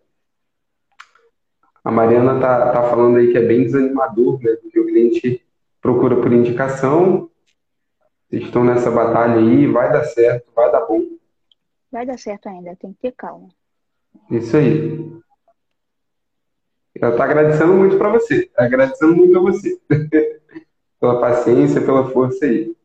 A Mariana tá, tá falando aí que é bem desanimador, né? Porque o cliente procura por indicação. Vocês estão nessa batalha aí, vai dar certo, vai dar bom. Vai dar certo ainda, tem que ter calma. Isso aí. Ela está agradecendo muito para você. Tá agradecendo muito a você. pela paciência, pela força aí.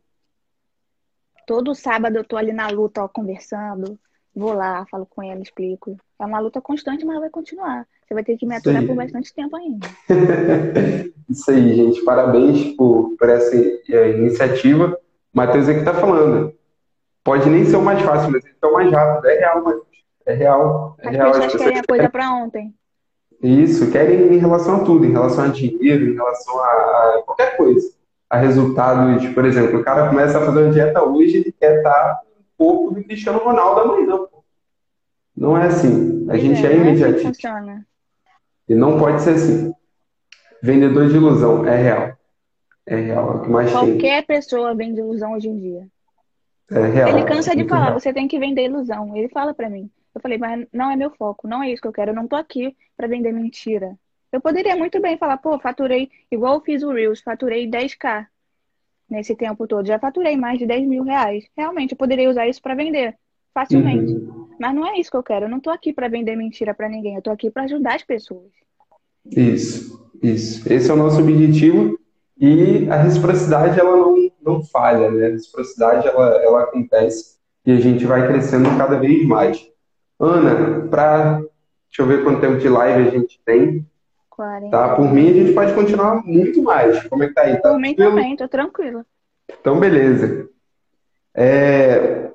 Todo sábado eu tô ali na luta, ó, conversando. Vou lá, falo com ela, explico. É uma luta constante, mas vai continuar. Você vai ter que me aturar por bastante tempo ainda. Isso aí, gente. Parabéns por, por essa é, iniciativa. Matheus aqui está falando. Pode nem ser o mais fácil, mas é o mais rápido. É real, Matheus. É real. É As real. pessoas querem a coisa para ontem. Isso, querem em relação a tudo, em relação a dinheiro, em relação a, a qualquer coisa. A resultados, por exemplo, o cara começa a fazer uma dieta hoje, ele quer estar um pouco do Cristiano Ronaldo amanhã. Pô. Não é assim. A gente é, é imediatista. É assim e não pode ser assim. Vendedor de ilusão, é real. É real, é o que mais Qualquer tem. pessoa vende ilusão hoje em dia. É real. Ele cansa de falar, real. você tem que vender ilusão. Ele fala para mim. Eu falei, mas não é meu foco, não é isso que eu quero. Eu não tô aqui para vender mentira. Eu poderia muito bem falar, pô, faturei, igual eu fiz o Reels, faturei 10k nesse tempo todo. Já faturei mais de 10 mil reais. Realmente, eu poderia usar isso para vender facilmente. Uhum. Mas não é isso que eu quero. Eu não tô aqui para vender mentira para ninguém. Eu tô aqui para ajudar as pessoas. Isso, isso. Esse é o nosso objetivo. E a reciprocidade, ela não, não falha, né? A reciprocidade, ela, ela acontece e a gente vai crescendo cada vez mais. Ana, para. Deixa eu ver quanto tempo de live a gente tem. 40. Tá? Por mim, a gente pode continuar muito mais. Como é que tá aí? Tá Por mim também, tô tranquila. Então, beleza. É...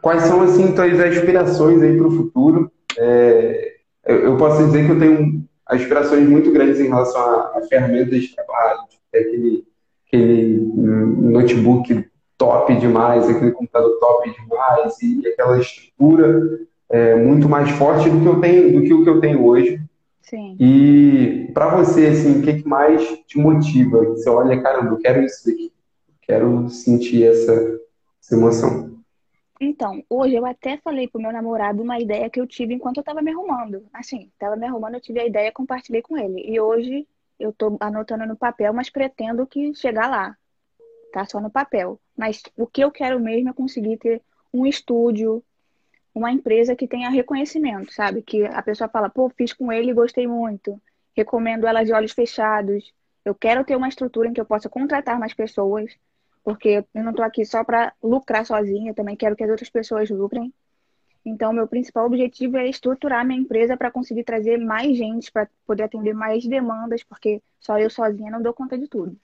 Quais são, assim, tuas aspirações aí para o futuro? É... Eu posso dizer que eu tenho aspirações muito grandes em relação a, a ferramentas de trabalho, aquele, aquele notebook top demais, aquele computador top demais e aquela estrutura é, muito mais forte do que eu tenho, do que o que eu tenho hoje. Sim. E para você, assim, o que, que mais te motiva? Você olha, caramba, eu quero isso daqui, quero sentir essa, essa emoção. Então, hoje eu até falei pro meu namorado uma ideia que eu tive enquanto eu tava me arrumando. Assim, tava me arrumando, eu tive a ideia, compartilhei com ele. E hoje eu tô anotando no papel, mas pretendo que chegar lá. Tá só no papel. Mas o que eu quero mesmo é conseguir ter um estúdio, uma empresa que tenha reconhecimento, sabe? Que a pessoa fala, pô, fiz com ele e gostei muito. Recomendo ela de olhos fechados. Eu quero ter uma estrutura em que eu possa contratar mais pessoas, porque eu não estou aqui só para lucrar sozinha, eu também quero que as outras pessoas lucrem. Então, meu principal objetivo é estruturar minha empresa para conseguir trazer mais gente, para poder atender mais demandas, porque só eu sozinha não dou conta de tudo.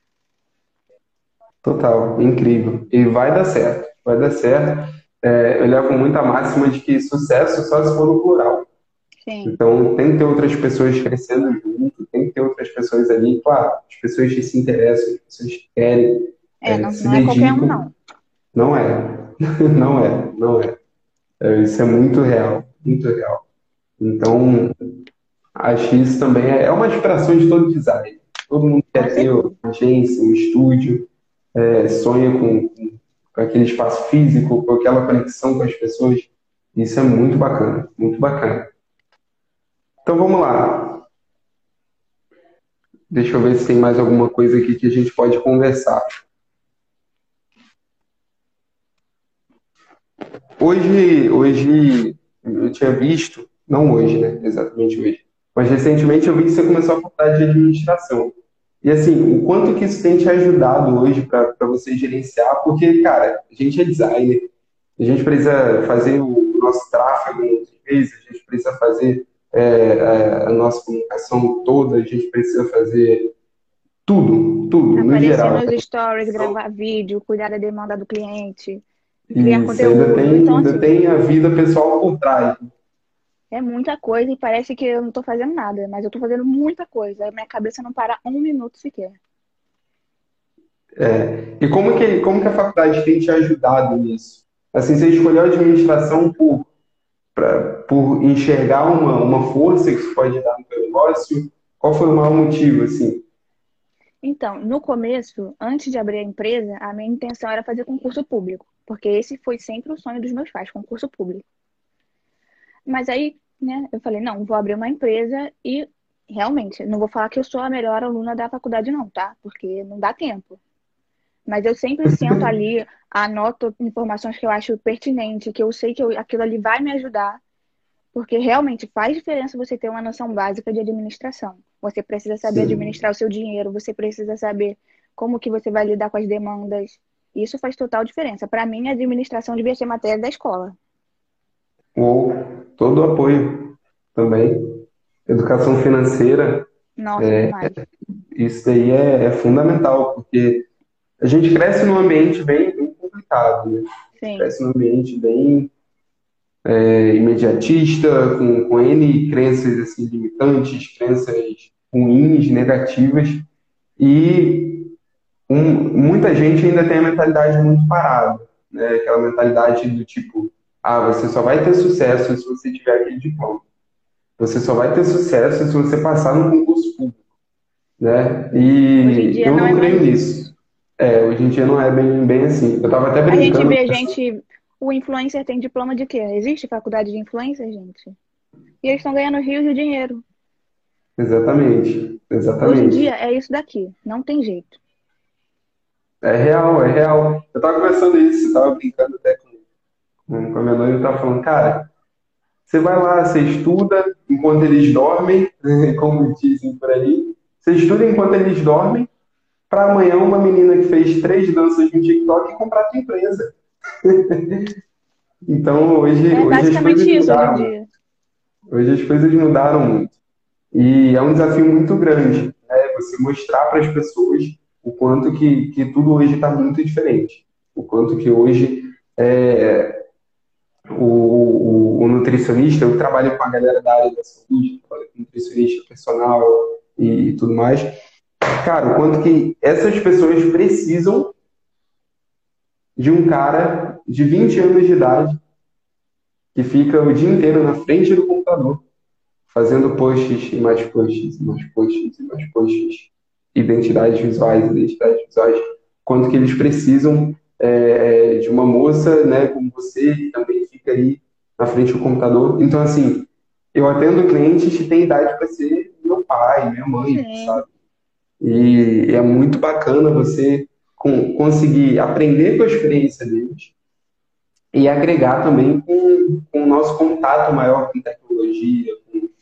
Total, incrível. E vai dar certo, vai dar certo é, eu levo muito a máxima de que sucesso só se for no plural. Sim. Então, tem que ter outras pessoas crescendo junto, tem que ter outras pessoas ali, claro, as pessoas que se interessam, as pessoas que querem. É, é não, se não dedicam. é qualquer um, não. Não é. não é, não é. É. Isso é muito real, muito real. Então, acho isso também é, é uma inspiração de todo design. Todo mundo quer ter uma agência, um estúdio, é, sonha com com aquele espaço físico, com aquela conexão com as pessoas. Isso é muito bacana, muito bacana. Então vamos lá. Deixa eu ver se tem mais alguma coisa aqui que a gente pode conversar. Hoje, hoje eu tinha visto, não hoje, né? Exatamente hoje, mas recentemente eu vi que você começou a faculdade de administração. E assim, o quanto que isso tem te ajudado hoje para você gerenciar, porque, cara, a gente é designer, a gente precisa fazer o nosso tráfego muitas vezes, a gente precisa fazer é, é, a nossa comunicação toda, a gente precisa fazer tudo, tudo, Aparecer no geral. Aparecer nos stories, gravar vídeo, cuidar da demanda do cliente, criar isso, conteúdo. Ainda tem, então, ainda assim, tem a vida pessoal por trás. É muita coisa e parece que eu não tô fazendo nada, mas eu tô fazendo muita coisa. Minha cabeça não para um minuto sequer. É. E como que, como que a faculdade tem te ajudado nisso? Assim, você escolheu a administração por, pra, por enxergar uma, uma força que isso pode dar no teu negócio? Qual foi o maior motivo, assim? Então, no começo, antes de abrir a empresa, a minha intenção era fazer concurso público, porque esse foi sempre o sonho dos meus pais, concurso público. Mas aí, né, eu falei, não, vou abrir uma empresa e realmente, não vou falar que eu sou a melhor aluna da faculdade, não, tá? Porque não dá tempo. Mas eu sempre sento ali, anoto informações que eu acho pertinente, que eu sei que eu, aquilo ali vai me ajudar, porque realmente faz diferença você ter uma noção básica de administração. Você precisa saber Sim. administrar o seu dinheiro, você precisa saber como que você vai lidar com as demandas. Isso faz total diferença. Para mim, a administração devia ser matéria da escola. Ou todo o apoio também. Educação financeira. Nossa, é, isso daí é, é fundamental, porque a gente cresce num ambiente bem, bem complicado, né? Sim. Cresce num ambiente bem é, imediatista, com, com N crenças assim, limitantes, crenças ruins, negativas, e um, muita gente ainda tem a mentalidade muito parada, né? aquela mentalidade do tipo, ah, você só vai ter sucesso se você tiver aquele diploma. Você só vai ter sucesso se você passar no concurso público. Né? E eu não, não é creio nisso. É, hoje em dia não é bem, bem assim. Eu tava até brincando. A gente vê gente. O influencer tem diploma de quê? Existe faculdade de influencer, gente? E eles estão ganhando rios de dinheiro. Exatamente. Exatamente. Hoje em dia é isso daqui. Não tem jeito. É real, é real. Eu tava conversando isso, eu tava brincando até com, com a minha noiva e tava falando, cara, você vai lá, você estuda enquanto eles dormem, como dizem por aí. Você estuda enquanto eles dormem, para amanhã uma menina que fez três danças no TikTok comprar tua empresa. então hoje, é hoje as coisas isso, mudaram. Hoje, hoje as coisas mudaram muito. E é um desafio muito grande, né? Você mostrar para as pessoas o quanto que, que tudo hoje está muito diferente. O quanto que hoje é, o, o, o, nutricionista, eu trabalho com a galera da área da saúde, trabalho com nutricionista personal e tudo mais cara, o quanto que essas pessoas precisam de um cara de 20 anos de idade que fica o dia inteiro na frente do computador, fazendo posts e mais posts, e mais posts e mais posts, identidades visuais, identidades visuais, quanto que eles precisam é, de uma moça, né, como você, que também fica aí na frente do computador. Então, assim, eu atendo clientes que têm idade para ser meu pai, minha mãe, Sim. sabe? E é muito bacana você conseguir aprender com a experiência deles e agregar também com, com o nosso contato maior com tecnologia,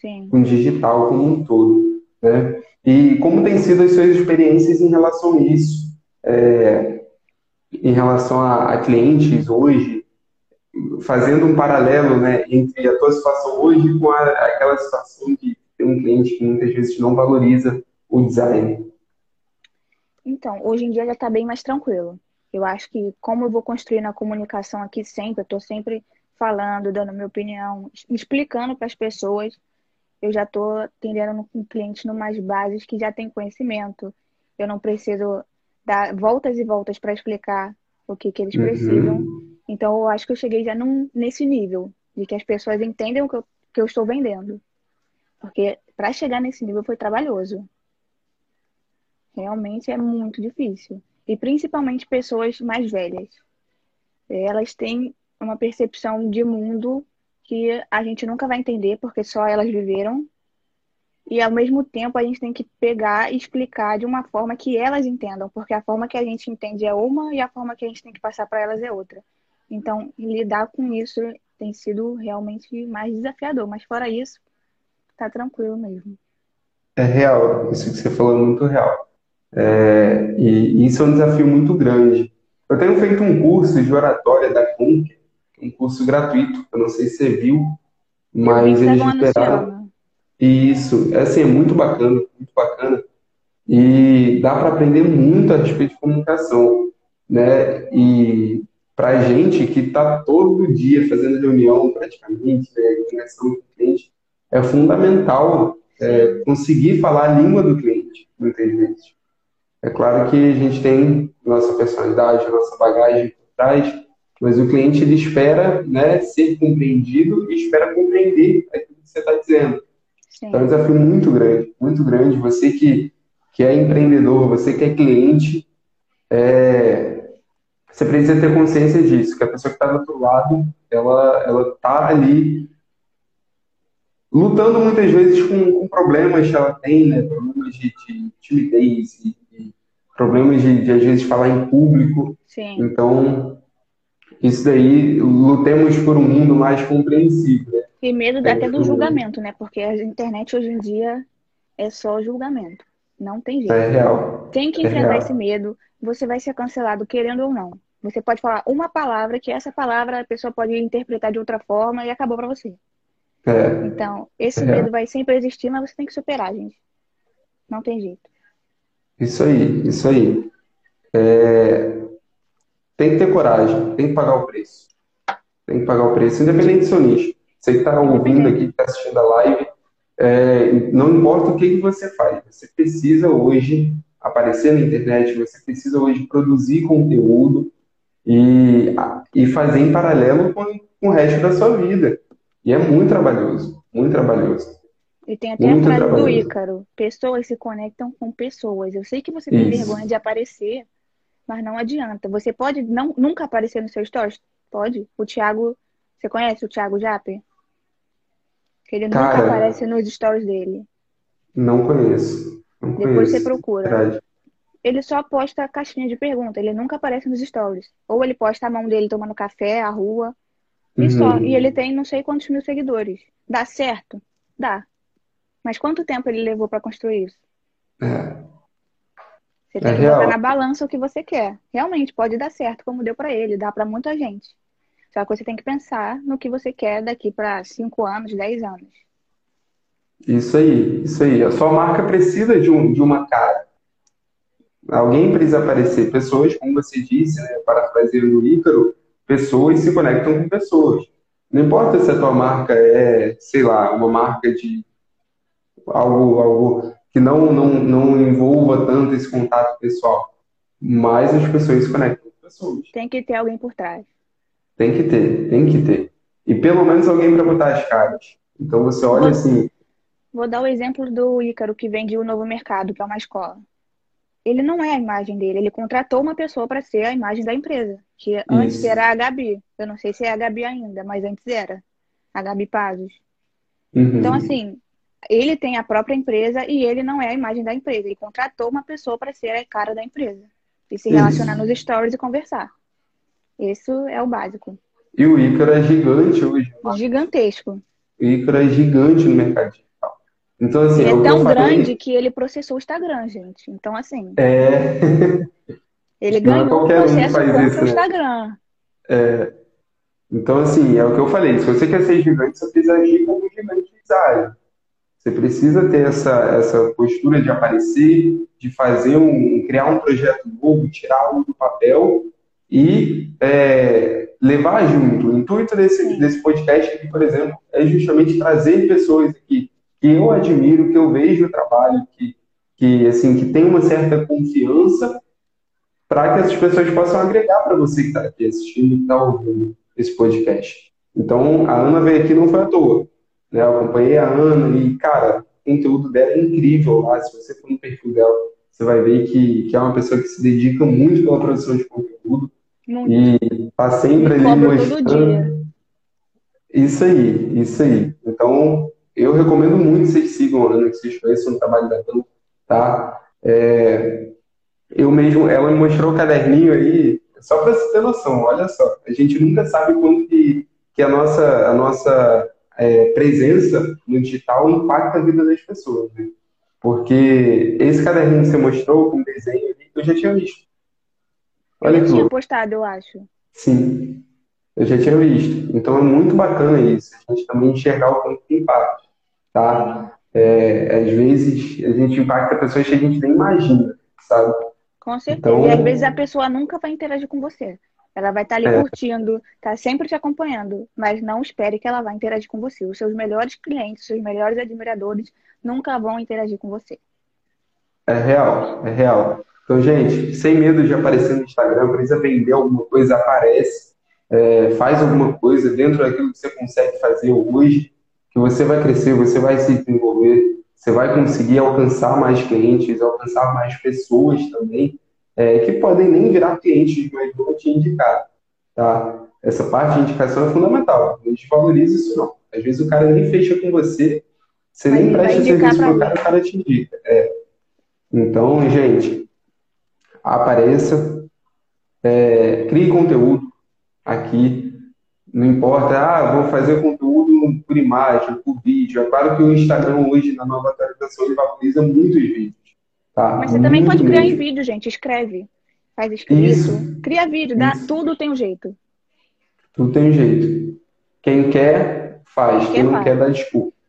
com, com digital como um todo. Né? E como tem sido as suas experiências em relação a isso? É, em relação a, a, clientes hoje, fazendo um paralelo né, entre a tua situação hoje com a, aquela situação de ter um cliente que muitas vezes não valoriza o design. Então, hoje em dia já está bem mais tranquilo. Eu acho que, como eu vou construir na comunicação aqui sempre, eu estou sempre falando, dando minha opinião, explicando para as pessoas, eu já estou atendendo um cliente no mais bases que já tem conhecimento. Eu não preciso dar voltas e voltas para explicar o que, que eles uhum. precisam. Então, eu acho que eu cheguei já num, nesse nível, de que as pessoas entendem o que eu, que eu estou vendendo. Porque para chegar nesse nível foi trabalhoso. Realmente é muito difícil. E principalmente pessoas mais velhas. Elas têm uma percepção de mundo que a gente nunca vai entender, porque só elas viveram. E ao mesmo tempo a gente tem que pegar e explicar de uma forma que elas entendam, porque a forma que a gente entende é uma e a forma que a gente tem que passar para elas é outra. Então, lidar com isso tem sido realmente mais desafiador, mas fora isso, tá tranquilo mesmo. É real, isso que você falou é muito real. É, e, isso é um desafio muito grande. Eu tenho feito um curso de oratória da Conquer, um curso gratuito, eu não sei se você viu, mas eles liberaram. Isso, é, assim, é muito bacana, muito bacana. E dá para aprender muito a respeito de comunicação, né? E para a gente que está todo dia fazendo reunião praticamente, né, conexão com o cliente, é fundamental é, conseguir falar a língua do cliente, muitas vezes. É claro que a gente tem nossa personalidade, nossa bagagem por trás, mas o cliente ele espera né, ser compreendido e espera compreender aquilo que você está dizendo. Sim. Então é um desafio muito grande, muito grande. Você que, que é empreendedor, você que é cliente, é, você precisa ter consciência disso, que a pessoa que está do outro lado, ela ela está ali lutando muitas vezes com, com, problemas que ela tem, né? Problemas de, de timidez problemas de, de, às vezes, falar em público. Sim. Então, isso daí, lutemos por um mundo mais compreensível. Né? E medo é, até do julgamento, né? Porque a internet hoje em dia é só julgamento. Não tem jeito. É real. Tem que é enfrentar é esse medo. Você vai ser cancelado, querendo ou não. Você pode falar uma palavra que essa palavra a pessoa pode interpretar de outra forma e acabou para você. É. Então, esse é. medo vai sempre existir, mas você tem que superar, gente. Não tem jeito. Isso aí, isso aí. É... Tem que ter coragem, tem que pagar o preço. Tem que pagar o preço, independente do seu nicho. Você que está ouvindo aqui, que está assistindo a live, é... não importa o que, que você faz, você precisa hoje aparecer na internet, você precisa hoje produzir conteúdo e, e fazer em paralelo com, com o resto da sua vida. E é muito trabalhoso, muito trabalhoso. E tem até muito a frase do Ícaro: pessoas se conectam com pessoas. Eu sei que você tem Isso. vergonha de aparecer, mas não adianta. Você pode não, nunca aparecer no seu stories? Pode. O Thiago, você conhece o Thiago Japper? Que ele Cara, nunca aparece nos stories dele. Não conheço. Não Depois conheço. você procura. Verdade. Ele só posta caixinha de pergunta, ele nunca aparece nos stories. Ou ele posta a mão dele tomando café, a rua. E uhum. só. E ele tem não sei quantos mil seguidores. Dá certo? Dá. Mas quanto tempo ele levou para construir isso? É. Você tem é que botar na balança o que você quer. Realmente pode dar certo, como deu para ele, dá para muita gente. Só que você tem que pensar no que você quer daqui para 5 anos, 10 anos. Isso aí, isso aí. A sua marca precisa de, um, de uma cara. Alguém precisa aparecer. Pessoas, como você disse, né, parafraseando o Ícaro, pessoas se conectam com pessoas. Não importa se a tua marca é, sei lá, uma marca de algo, algo que não, não, não envolva tanto esse contato pessoal, mas as pessoas se conectam com pessoas. Tem que ter alguém por trás. Tem que ter, tem que ter. E pelo menos alguém para botar as caras. Então você olha vou, assim. Vou dar o exemplo do Ícaro, que vende o Novo Mercado, que é uma escola ele não é a imagem dele, ele contratou uma pessoa para ser a imagem da empresa, que Isso. antes era a Gabi. Eu não sei se é a Gabi ainda, mas antes era a Gabi Pazos. Uhum. Então, assim, ele tem a própria empresa e ele não é a imagem da empresa. Ele contratou uma pessoa para ser a cara da empresa e se relacionar Isso. nos stories e conversar. Isso é o básico. E o Ícaro é gigante hoje. Gigantesco. O Ícaro é gigante no mercado então, assim, ele é, é tão grande que ele processou o Instagram, gente. Então, assim. É. Ele é ganhou o processo um contra isso, o né? Instagram. Né? É. Então, assim, é o que eu falei. Se você quer ser gigante, você precisa agir como um gigante design. Você precisa ter essa, essa postura de aparecer, de fazer um, criar um projeto novo, tirar algo do papel e é, levar junto. O intuito desse, desse podcast aqui, por exemplo, é justamente trazer pessoas aqui que eu admiro, que eu vejo o trabalho, que, que assim, que tem uma certa confiança para que essas pessoas possam agregar para você que está aqui assistindo, que está ouvindo esse podcast. Então, a Ana veio aqui não foi à toa. Né? Eu acompanhei a Ana e, cara, o conteúdo dela é incrível lá. Se você for no perfil dela, você vai ver que, que é uma pessoa que se dedica muito pela produção de conteúdo. Muito. E está sempre ali mostrando. Isso aí, isso aí. Então, eu recomendo muito que vocês sigam a Ana, que vocês conheçam o trabalho da Ana, tá? É, eu mesmo, ela me mostrou o caderninho aí, só para você ter noção, olha só, a gente nunca sabe quando que, que a nossa, a nossa é, presença no digital impacta a vida das pessoas, né? Porque esse caderninho que você mostrou com desenho ali, eu já tinha visto. Olha eu tinha postado, eu acho. Sim, eu já tinha visto. Então é muito bacana isso, a gente também enxergar o quanto que impacta tá? É, às vezes a gente impacta pessoas que a gente nem imagina, sabe? Com certeza. Então... E às vezes a pessoa nunca vai interagir com você. Ela vai estar tá ali é. curtindo, tá sempre te acompanhando, mas não espere que ela vá interagir com você. Os seus melhores clientes, os seus melhores admiradores nunca vão interagir com você. É real, é real. Então, gente, sem medo de aparecer no Instagram, precisa vender alguma coisa, aparece. é, faz alguma coisa dentro daquilo que você consegue fazer hoje, que você vai crescer, você vai se desenvolver, você vai conseguir alcançar mais clientes, alcançar mais pessoas também, é, que podem nem virar clientes, mas vão te indicar, tá? Essa parte de indicação é fundamental. Não desvaloriza isso, não. Às vezes o cara nem fecha com você, você mas nem presta serviço pro cara, o cara te indica. É. Então, gente, apareça, é, crie conteúdo aqui, não importa, ah, vou fazer conteúdo por imagem, por vídeo. É claro que o Instagram hoje, na nova atualização, ele valoriza muitos vídeos. Tá? Mas você também pode criar mesmo. em vídeo, gente. Escreve. Faz escrito. Isso. Cria vídeo. Dá, tudo tem um jeito. Tudo tem um jeito. Quem quer, faz. Quem, Quem não faz. quer, dá desculpa.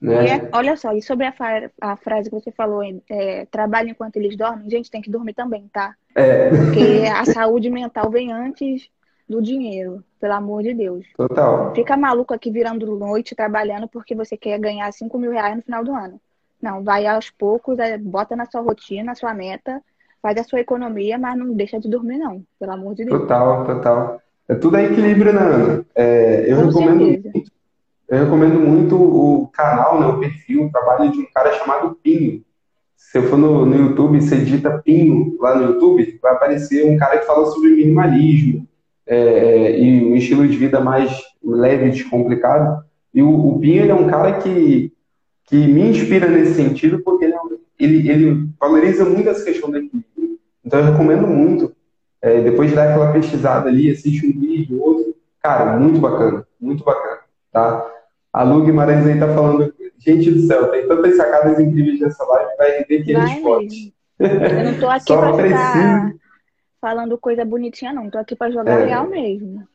Né? É, olha só, e sobre a, a, frase que você falou, é, trabalho enquanto eles dormem, gente, tem que dormir também, tá? É. Porque a saúde mental vem antes do dinheiro, pelo amor de Deus. Total. Fica maluco aqui virando noite trabalhando porque você quer ganhar 5 mil reais no final do ano. Não, vai aos poucos, é, bota na sua rotina, na sua meta, faz a sua economia, mas não deixa de dormir, não, pelo amor de Deus. Total, total. É tudo a equilíbrio, né, Ana? É, eu, recomendo muito, eu recomendo muito o canal, né, o perfil, o trabalho de um cara chamado Pinho. Se eu for no, no YouTube, você digita Pinho lá no YouTube, vai aparecer um cara que fala sobre minimalismo, é, é, e um estilo de vida mais leve e descomplicado. E o, o Pinho ele é um cara que, que me inspira nesse sentido, porque ele, é ele, ele valoriza muito essa questão da equilíbrio. Então eu recomendo muito. É, depois de dar aquela pesquisada ali, assiste um vídeo, outro. Cara, muito bacana, muito bacana, tá? A Lu Guimarães aí tá falando, gente do céu, tem tantas sacadas incríveis nessa live, vai render que eles fotos. Eu não tô aqui Só pra ficar falando coisa bonitinha, não. Tô aqui para jogar é. real mesmo.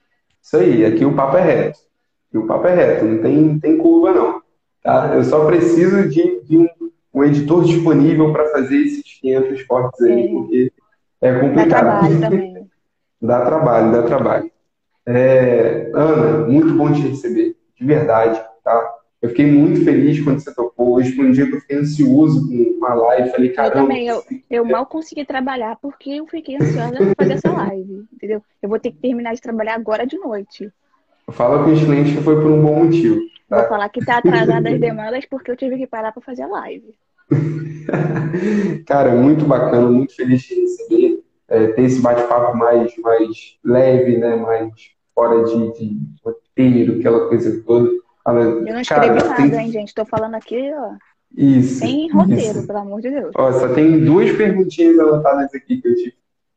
Isso aí, aqui o papo é reto. Aqui o papo é reto, não tem, tem curva, não. Tá? Eu só preciso de, de um, um, editor disponível para fazer esses 500 cortes aí, é. porque é complicado. Dá trabalho também. dá trabalho, dá trabalho. É, Ana, muito bom te receber, de verdade, tá? Eu fiquei muito feliz quando você topou. Hoje foi um dia que eu fiquei ansioso com a live. Falei, caramba. Eu também, eu, eu mal consegui trabalhar porque eu fiquei ansiosa para fazer essa live, entendeu? Eu vou ter que terminar de trabalhar agora de noite. Fala com os clientes que foi por um bom motivo. Vou falar que tá atrasada as demandas porque eu tive que parar para fazer a live. Cara, muito bacana, muito feliz de receber. É, ter esse bate-papo mais, mais leve, né? Mais fora de, de roteiro, aquela coisa toda. Eu não escrevi Cara, nada, tem... hein, gente? Tô falando aqui, ó. Isso. Sem roteiro, isso. pelo amor de Deus. Ó, só tem duas perguntinhas anotadas aqui que eu tive.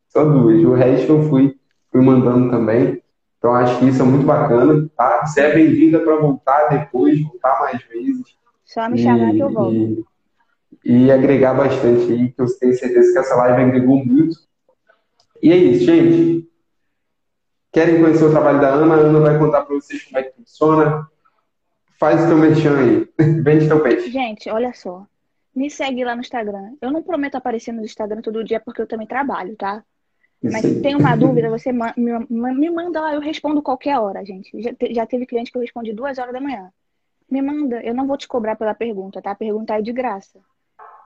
Só duas. O resto eu fui, fui mandando também. Então acho que isso é muito bacana, tá? Você é bem-vinda para voltar depois, voltar mais vezes. Só me chamar que eu volto. E, e agregar bastante aí, que eu tenho certeza que essa live agregou muito. E é isso, gente. Querem conhecer o trabalho da Ana? A Ana vai contar para vocês como é que funciona, Faz o teu merchan aí. Vende teu peixe. Gente, olha só. Me segue lá no Instagram. Eu não prometo aparecer no Instagram todo dia porque eu também trabalho, tá? Mas se tem uma dúvida, você me manda lá, eu respondo qualquer hora, gente. Já, teve cliente que eu respondi duas horas da manhã. Me manda, eu não vou te cobrar pela pergunta, tá? Perguntar é de graça.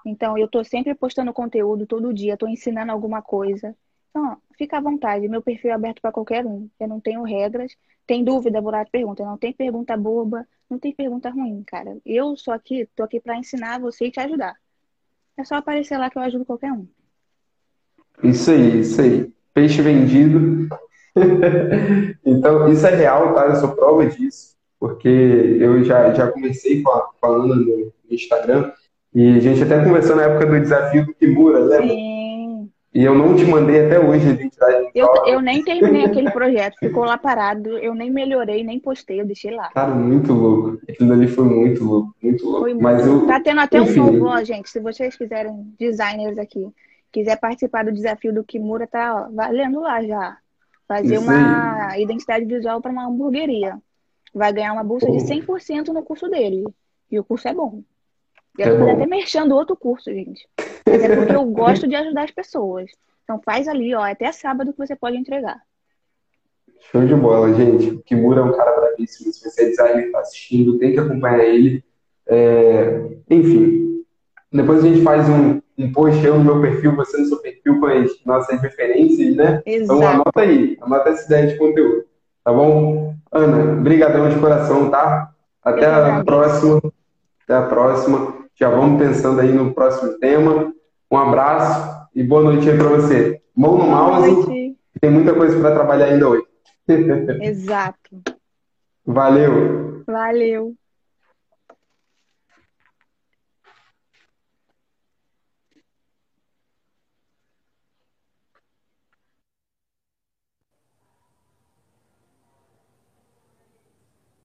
Então, eu tô sempre postando conteúdo todo dia, tô ensinando alguma coisa. Então, fica à vontade, meu perfil é aberto para qualquer um. Eu não tenho regras. Tem dúvida, vou lá te pergunta. Não tem pergunta boba, não tem pergunta ruim, cara. Eu sou aqui, tô aqui para ensinar você e te ajudar. É só aparecer lá que eu ajudo qualquer um. Isso aí, isso aí. Peixe vendido. então, isso é real, tá? Eu sou prova disso. Porque eu já, já conversei com a, Ana no Instagram. E a gente até conversou na época do desafio do Kimura, lembra? Sim. E eu não te mandei até hoje a identidade eu, eu nem terminei aquele projeto, ficou lá parado, eu nem melhorei, nem postei, eu deixei lá. Cara, muito louco. Aquilo ali foi muito louco, muito louco. Foi Mas muito... eu, tá tendo até enfim, um novo, ó, gente. Se vocês quiserem, designers aqui, quiser participar do desafio do Kimura, tá ó, valendo lá já. Fazer uma aí. identidade visual para uma hamburgueria. Vai ganhar uma bolsa Pô. de 100% no curso dele. E o curso é bom. Eu é tô até mexendo outro curso, gente. Mas é porque eu gosto de ajudar as pessoas. Então faz ali, ó, até sábado que você pode entregar. Show de bola, gente. O Kimura é um cara bravíssimo. Se você é designer está assistindo, tem que acompanhar ele. É... Enfim, depois a gente faz um, um post eu no meu perfil, você no seu perfil com as nossas referências, né? Exato. Então anota aí, anota essa ideia de conteúdo. Tá bom? Ana, brigadão de coração, tá? Até a próxima. Até a próxima. Já vamos pensando aí no próximo tema. Um abraço e boa noite aí para você. Mão no mouse. Tem muita coisa para trabalhar ainda hoje. Exato. Valeu. Valeu.